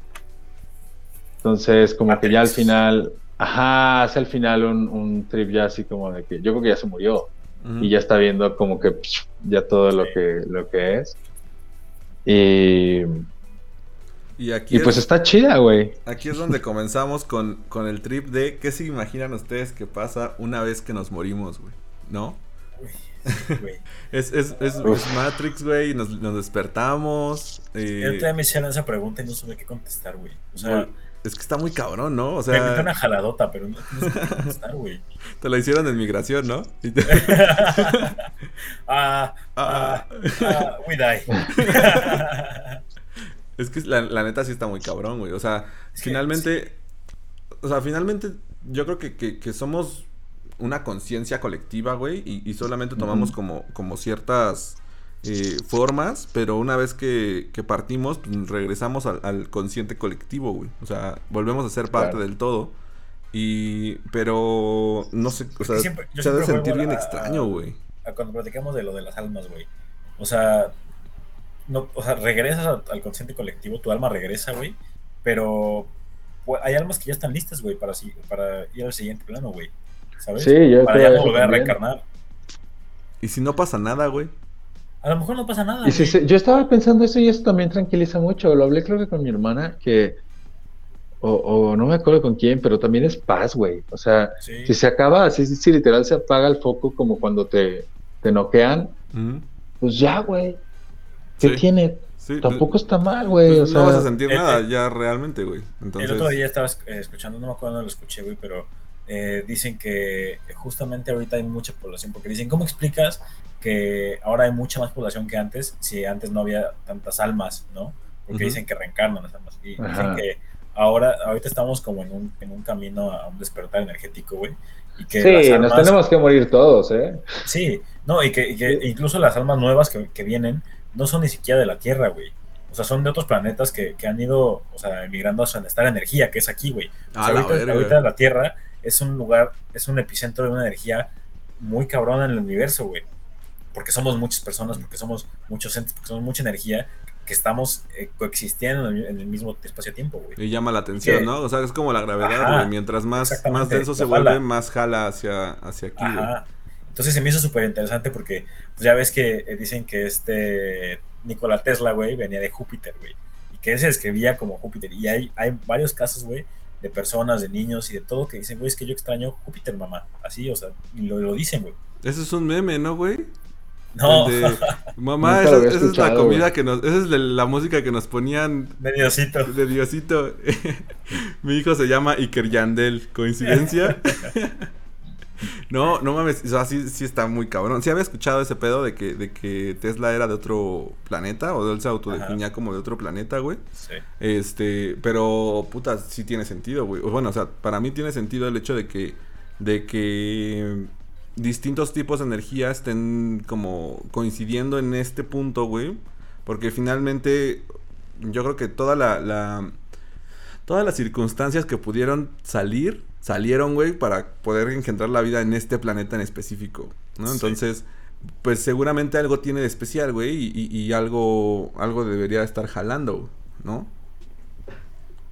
Speaker 5: Entonces, como que ya al final, ajá, hace al final un, un trip ya así como de que yo creo que ya se murió Y ya está viendo como que ya todo lo que lo que es y,
Speaker 4: Y aquí,
Speaker 5: y pues
Speaker 4: es,
Speaker 5: está chida güey
Speaker 4: aquí es donde comenzamos con, con el trip de qué se imaginan ustedes que pasa una vez que nos morimos, güey. ¿No?
Speaker 2: Güey. <laughs>
Speaker 4: Es, es, es, Matrix, güey, y nos, nos despertamos. eh,
Speaker 2: El otro día me hicieron esa pregunta y no supe qué contestar, güey. O sea,
Speaker 4: Güey, es que está muy cabrón, ¿no? O
Speaker 2: me
Speaker 4: sea,
Speaker 2: una jaladota, pero no, supe qué contestar, güey. <laughs>
Speaker 4: te la hicieron en migración, ¿no? Te- <laughs>
Speaker 2: ah,
Speaker 4: Ah.
Speaker 2: ah, we die. <laughs>
Speaker 4: Es que la, la neta sí está muy cabrón, güey. O sea,
Speaker 2: que
Speaker 4: finalmente. O sea, finalmente yo creo que, que- que somos una conciencia colectiva, güey. Y, y solamente tomamos como, como ciertas eh, formas. Pero una vez que, que partimos, pues, regresamos al, al consciente colectivo, güey. O sea, volvemos a ser parte
Speaker 5: Claro.
Speaker 4: del todo. Y. Pero. No sé. O sea,
Speaker 2: siempre-
Speaker 4: se ha de sentir bien
Speaker 2: a-
Speaker 4: extraño, güey.
Speaker 2: a cuando platicamos de lo de las almas, güey. O sea, no, o sea, regresas a- al consciente colectivo, tu alma regresa, güey. Pero pues, hay almas que ya están listas, güey, para, si- para ir al siguiente plano, güey. ¿Sabes?
Speaker 5: sí yo
Speaker 2: para ya volver a reencarnar.
Speaker 4: ¿Y si no pasa nada, güey?
Speaker 2: A lo mejor no pasa nada.
Speaker 5: Y si se- yo estaba pensando eso y eso también tranquiliza mucho. Lo hablé creo que con mi hermana, que... O, o no me acuerdo con quién, pero también es paz, güey. O sea,
Speaker 2: Sí.
Speaker 5: si se acaba, así si literal se apaga el foco como cuando te, te noquean, pues ya, güey. ¿Qué
Speaker 4: Sí.
Speaker 5: tiene?
Speaker 4: Sí,
Speaker 5: Tampoco está mal,
Speaker 4: pues,
Speaker 5: güey. o
Speaker 4: no
Speaker 5: sea,
Speaker 4: vas a sentir nada ya realmente, güey. Entonces,
Speaker 2: El otro día estaba eh, escuchando, no me acuerdo dónde lo escuché, güey, pero eh, dicen que justamente ahorita hay mucha población, porque dicen, ¿cómo explicas que ahora hay mucha más población que antes si antes no había tantas almas, ¿no? Porque dicen que reencarnan las almas. Y dicen que ahora, ahorita estamos como en un, en un camino a un despertar energético, güey. Y que
Speaker 5: sí, nos tenemos que morir todos, ¿eh?
Speaker 2: Sí, no, y que, y que incluso las almas nuevas que, que vienen no son ni siquiera de la Tierra, güey. O sea, son de otros planetas que, que han ido, o sea, emigrando hacia esta energía que es aquí, güey. O sea,
Speaker 4: A la
Speaker 2: ahorita,
Speaker 4: verga.
Speaker 2: ahorita la Tierra es un lugar, es un epicentro de una energía muy cabrona en el universo, güey. Porque somos muchas personas, porque somos muchos entes, porque somos mucha energía que estamos eh, coexistiendo en el, mismo espacio-tiempo, güey.
Speaker 4: Y llama la atención,
Speaker 2: que-
Speaker 4: ¿no? O sea, es como la gravedad,
Speaker 2: Ajá,
Speaker 4: güey. Mientras más, más denso se vuelve, más jala hacia, hacia aquí, güey.
Speaker 2: Ajá. Entonces se me hizo súper interesante porque pues ya ves que eh, dicen que este Nikola Tesla, güey, venía de Júpiter, güey. Y que él se describía como Júpiter. Y hay, hay varios casos, güey, de personas, de niños y de todo que dicen, güey, es que yo extraño Júpiter, mamá. Así, o sea, y lo, lo dicen, güey.
Speaker 4: Ese es un meme, ¿no, güey?
Speaker 2: No,
Speaker 4: de, Mamá, esa, es la comida que nos... Esa es de la música que nos ponían
Speaker 2: de Diosito.
Speaker 4: de Diosito. <laughs> Mi hijo se llama Iker Yandel. ¿Coincidencia? <laughs> no, no mames. O sea, sí, sí está muy cabrón. Sí había escuchado ese pedo de que, de que Tesla era de otro planeta. O él se autodefinía como de otro planeta, güey.
Speaker 2: Sí.
Speaker 4: Este, pero puta, sí tiene sentido, güey. Bueno, o sea, para mí tiene sentido el hecho de que de que distintos tipos de energía estén como coincidiendo en este punto, güey, porque finalmente yo creo que toda la, la todas las circunstancias que pudieron salir salieron, güey, para poder engendrar la vida en este planeta en específico, ¿no?
Speaker 2: Sí.
Speaker 4: Entonces, pues seguramente algo tiene de especial, güey, y, y- y algo algo debería estar jalando, ¿no?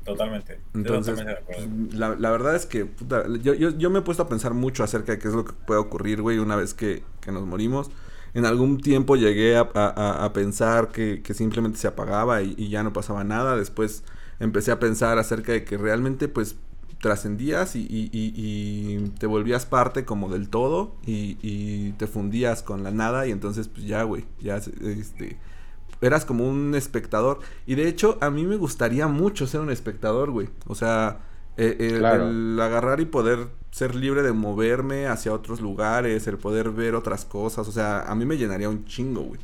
Speaker 2: Totalmente.
Speaker 4: Entonces,
Speaker 2: totalmente
Speaker 4: pues, la, la verdad es que puta, yo, yo, yo me he puesto a pensar mucho acerca de qué es lo que puede ocurrir, güey, una vez que, que nos morimos. En algún tiempo llegué a, a- a- a pensar que, que simplemente se apagaba y, y ya no pasaba nada. Después empecé a pensar acerca de que realmente, pues, trascendías y, y- te volvías parte como del todo y, y te fundías con la nada y entonces, pues, ya, güey, ya, este eras como un espectador. Y de hecho, a mí me gustaría mucho ser un espectador, güey. O sea, eh,
Speaker 5: Claro.
Speaker 4: el agarrar y poder ser libre de moverme hacia otros lugares, el poder ver otras cosas. O sea, a mí me llenaría un chingo, güey.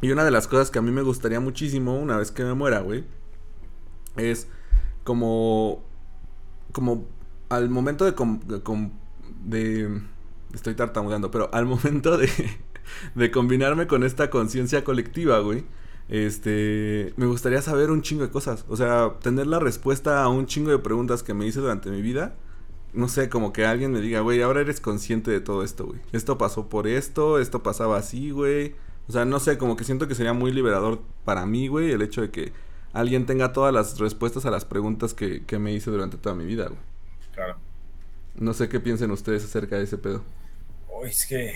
Speaker 4: Y una de las cosas que a mí me gustaría muchísimo una vez que me muera, güey, es como. Como al momento de. com- de de- estoy tartamudeando, pero al <laughs> momento de, de combinarme con esta conciencia colectiva, güey. Este, me gustaría saber un chingo de cosas, o sea, tener la respuesta a un chingo de preguntas que me hice durante mi vida. No sé, como que alguien me diga, güey, ahora eres consciente de todo esto, güey. Esto pasó por esto, esto pasaba así, güey. O sea, no sé, como que siento que sería muy liberador para mí, güey, el hecho de que alguien tenga todas las respuestas a las preguntas que, que me hice durante toda mi vida, güey.
Speaker 2: Claro.
Speaker 4: No sé qué piensen ustedes acerca de ese pedo.
Speaker 2: Uy, es que.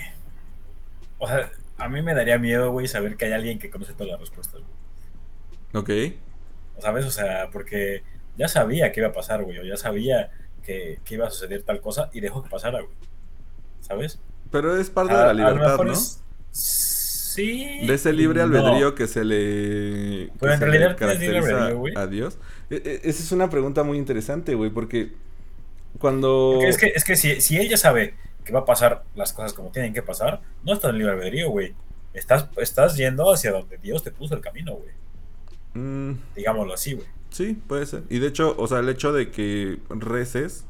Speaker 2: O sea, a mí me daría miedo, güey, saber que hay alguien que conoce todas las respuestas, güey.
Speaker 4: ¿Ok?
Speaker 2: ¿Sabes? O sea, porque ya sabía que iba a pasar, güey. O ya sabía que, que iba a suceder tal cosa y dejó que pasara, güey. ¿Sabes?
Speaker 4: Pero es parte
Speaker 2: A-
Speaker 4: de la libertad, ¿no?
Speaker 2: es- Sí.
Speaker 4: De ese libre albedrío
Speaker 2: no.
Speaker 4: que se le. que
Speaker 2: Pero en
Speaker 4: se
Speaker 2: realidad
Speaker 4: le caracteriza
Speaker 2: albedrío, güey.
Speaker 4: a Dios. E- e- esa es una pregunta muy interesante, güey, porque cuando.
Speaker 2: Porque es que, es que si, si ella sabe que va a pasar las cosas como tienen que pasar, no estás en libre albedrío, güey. Estás, estás yendo hacia donde Dios te puso el camino, güey.
Speaker 4: Mm,
Speaker 2: Digámoslo así, güey.
Speaker 4: sí, puede ser. Y de hecho, o sea, el hecho de que reces,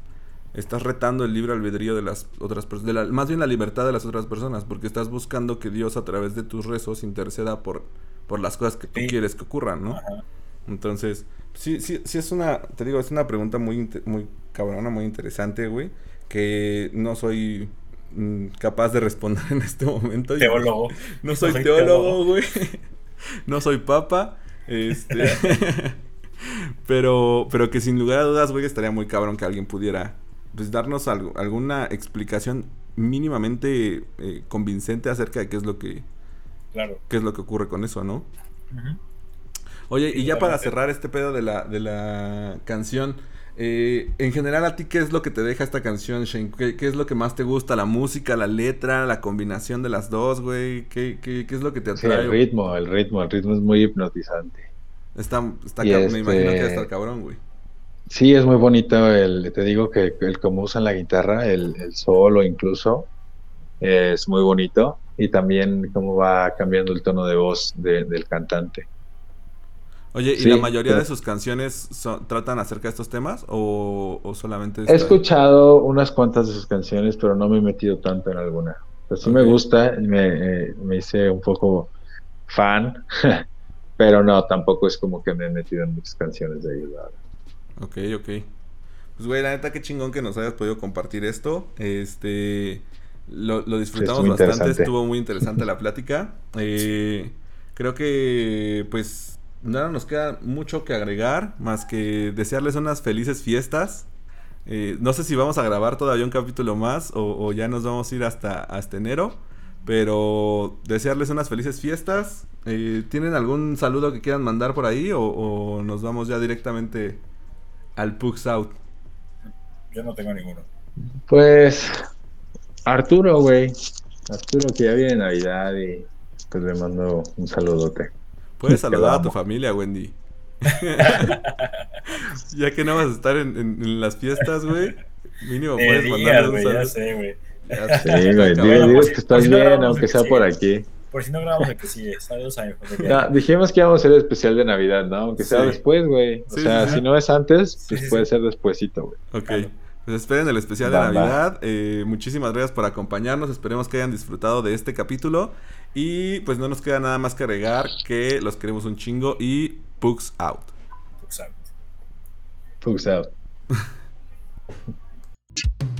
Speaker 4: estás retando el libre albedrío de las otras personas. Más bien la libertad de las otras personas, porque estás buscando que Dios a través de tus rezos interceda por, por las cosas que tú
Speaker 2: Sí.
Speaker 4: quieres que ocurran, ¿no?
Speaker 2: Ajá.
Speaker 4: Entonces, sí, sí, sí es una, te digo, es una pregunta muy, muy cabrona, muy interesante, güey, que no soy mm, capaz de responder <laughs> en este momento.
Speaker 2: Teólogo.
Speaker 4: No soy,
Speaker 2: soy
Speaker 4: teólogo,
Speaker 2: teólogo.
Speaker 4: güey. no soy papa. Este. <laughs> pero, pero que sin lugar a dudas, güey, estaría muy cabrón que alguien pudiera pues darnos algo, alguna explicación mínimamente eh, convincente acerca de qué es lo que
Speaker 2: Claro.
Speaker 4: qué es lo que ocurre con eso, ¿no? Oye,
Speaker 2: Sí,
Speaker 4: y ya para cerrar este pedo de la, de la canción, eh, en general a ti, ¿qué es lo que te deja esta canción, Shane? ¿Qué, qué es lo que más te gusta? ¿La música, la letra, la combinación de las dos, güey? ¿Qué, qué, qué es lo que te
Speaker 5: Sí,
Speaker 4: atrae?
Speaker 5: el ritmo, el ritmo, el ritmo es muy hipnotizante.
Speaker 4: Está, está
Speaker 5: Y
Speaker 4: cab- Me
Speaker 5: este-
Speaker 4: imagino que va a estar cabrón, güey.
Speaker 5: Sí, es muy bonito el, te digo que el cómo usan la guitarra, el, el solo incluso, es muy bonito. Y también cómo va cambiando el tono de voz de- del cantante.
Speaker 4: Oye, ¿y
Speaker 5: Sí,
Speaker 4: la mayoría
Speaker 5: pero-
Speaker 4: de sus canciones son- tratan acerca de estos temas o, o solamente
Speaker 5: He escuchado unas cuantas de sus canciones, pero no me he metido tanto en alguna. Pues sí me gusta, me, eh, me hice un poco fan, <laughs> pero no, tampoco es como que me he metido en muchas canciones de ellos. la verdad.
Speaker 4: Ok, ok. Pues, güey, la neta, qué chingón que nos hayas podido compartir esto. Este. Lo, lo disfrutamos bastante, estuvo muy interesante la plática. <laughs> Eh, creo que, pues, nada nos queda mucho que agregar, más que desearles unas felices fiestas. Eh, no sé si vamos a grabar todavía un capítulo más o, o ya nos vamos a ir hasta, hasta enero. Pero desearles unas felices fiestas. Eh, ¿Tienen algún saludo que quieran mandar por ahí o, o nos vamos ya directamente al Pugs Out?
Speaker 2: Yo no tengo ninguno.
Speaker 5: Pues Arturo, güey. Arturo que ya viene Navidad y pues le mando un saludote.
Speaker 4: Puedes <laughs> saludar a tu familia, Wendy. <laughs> ya que no vas a estar en, en- en las fiestas, güey. Mínimo puedes mandarle un
Speaker 2: güey, ya
Speaker 4: saludo.
Speaker 2: sé, güey.
Speaker 4: Ya sé,
Speaker 5: güey.
Speaker 2: si-
Speaker 5: que estás
Speaker 2: no
Speaker 5: bien, aunque sea por aquí.
Speaker 2: Por si no grabamos el que sigue. Saludos a mi familia.
Speaker 5: Ya, dijimos que íbamos a hacer el especial de Navidad, ¿no? Aunque sea
Speaker 4: Sí.
Speaker 5: después, güey. O
Speaker 4: Sí,
Speaker 5: sea,
Speaker 4: sí,
Speaker 5: si no es antes, pues
Speaker 2: sí,
Speaker 5: puede
Speaker 2: sí.
Speaker 5: ser despuesito, güey.
Speaker 4: Ok.
Speaker 2: Claro.
Speaker 4: Pues esperen el especial de
Speaker 5: Va.
Speaker 4: Navidad. Eh, muchísimas gracias por acompañarnos. Esperemos que hayan disfrutado de este capítulo. Y pues no nos queda nada más que agregar que los queremos un chingo y Pugs out.
Speaker 2: Exacto.
Speaker 5: Fuchs out. <laughs>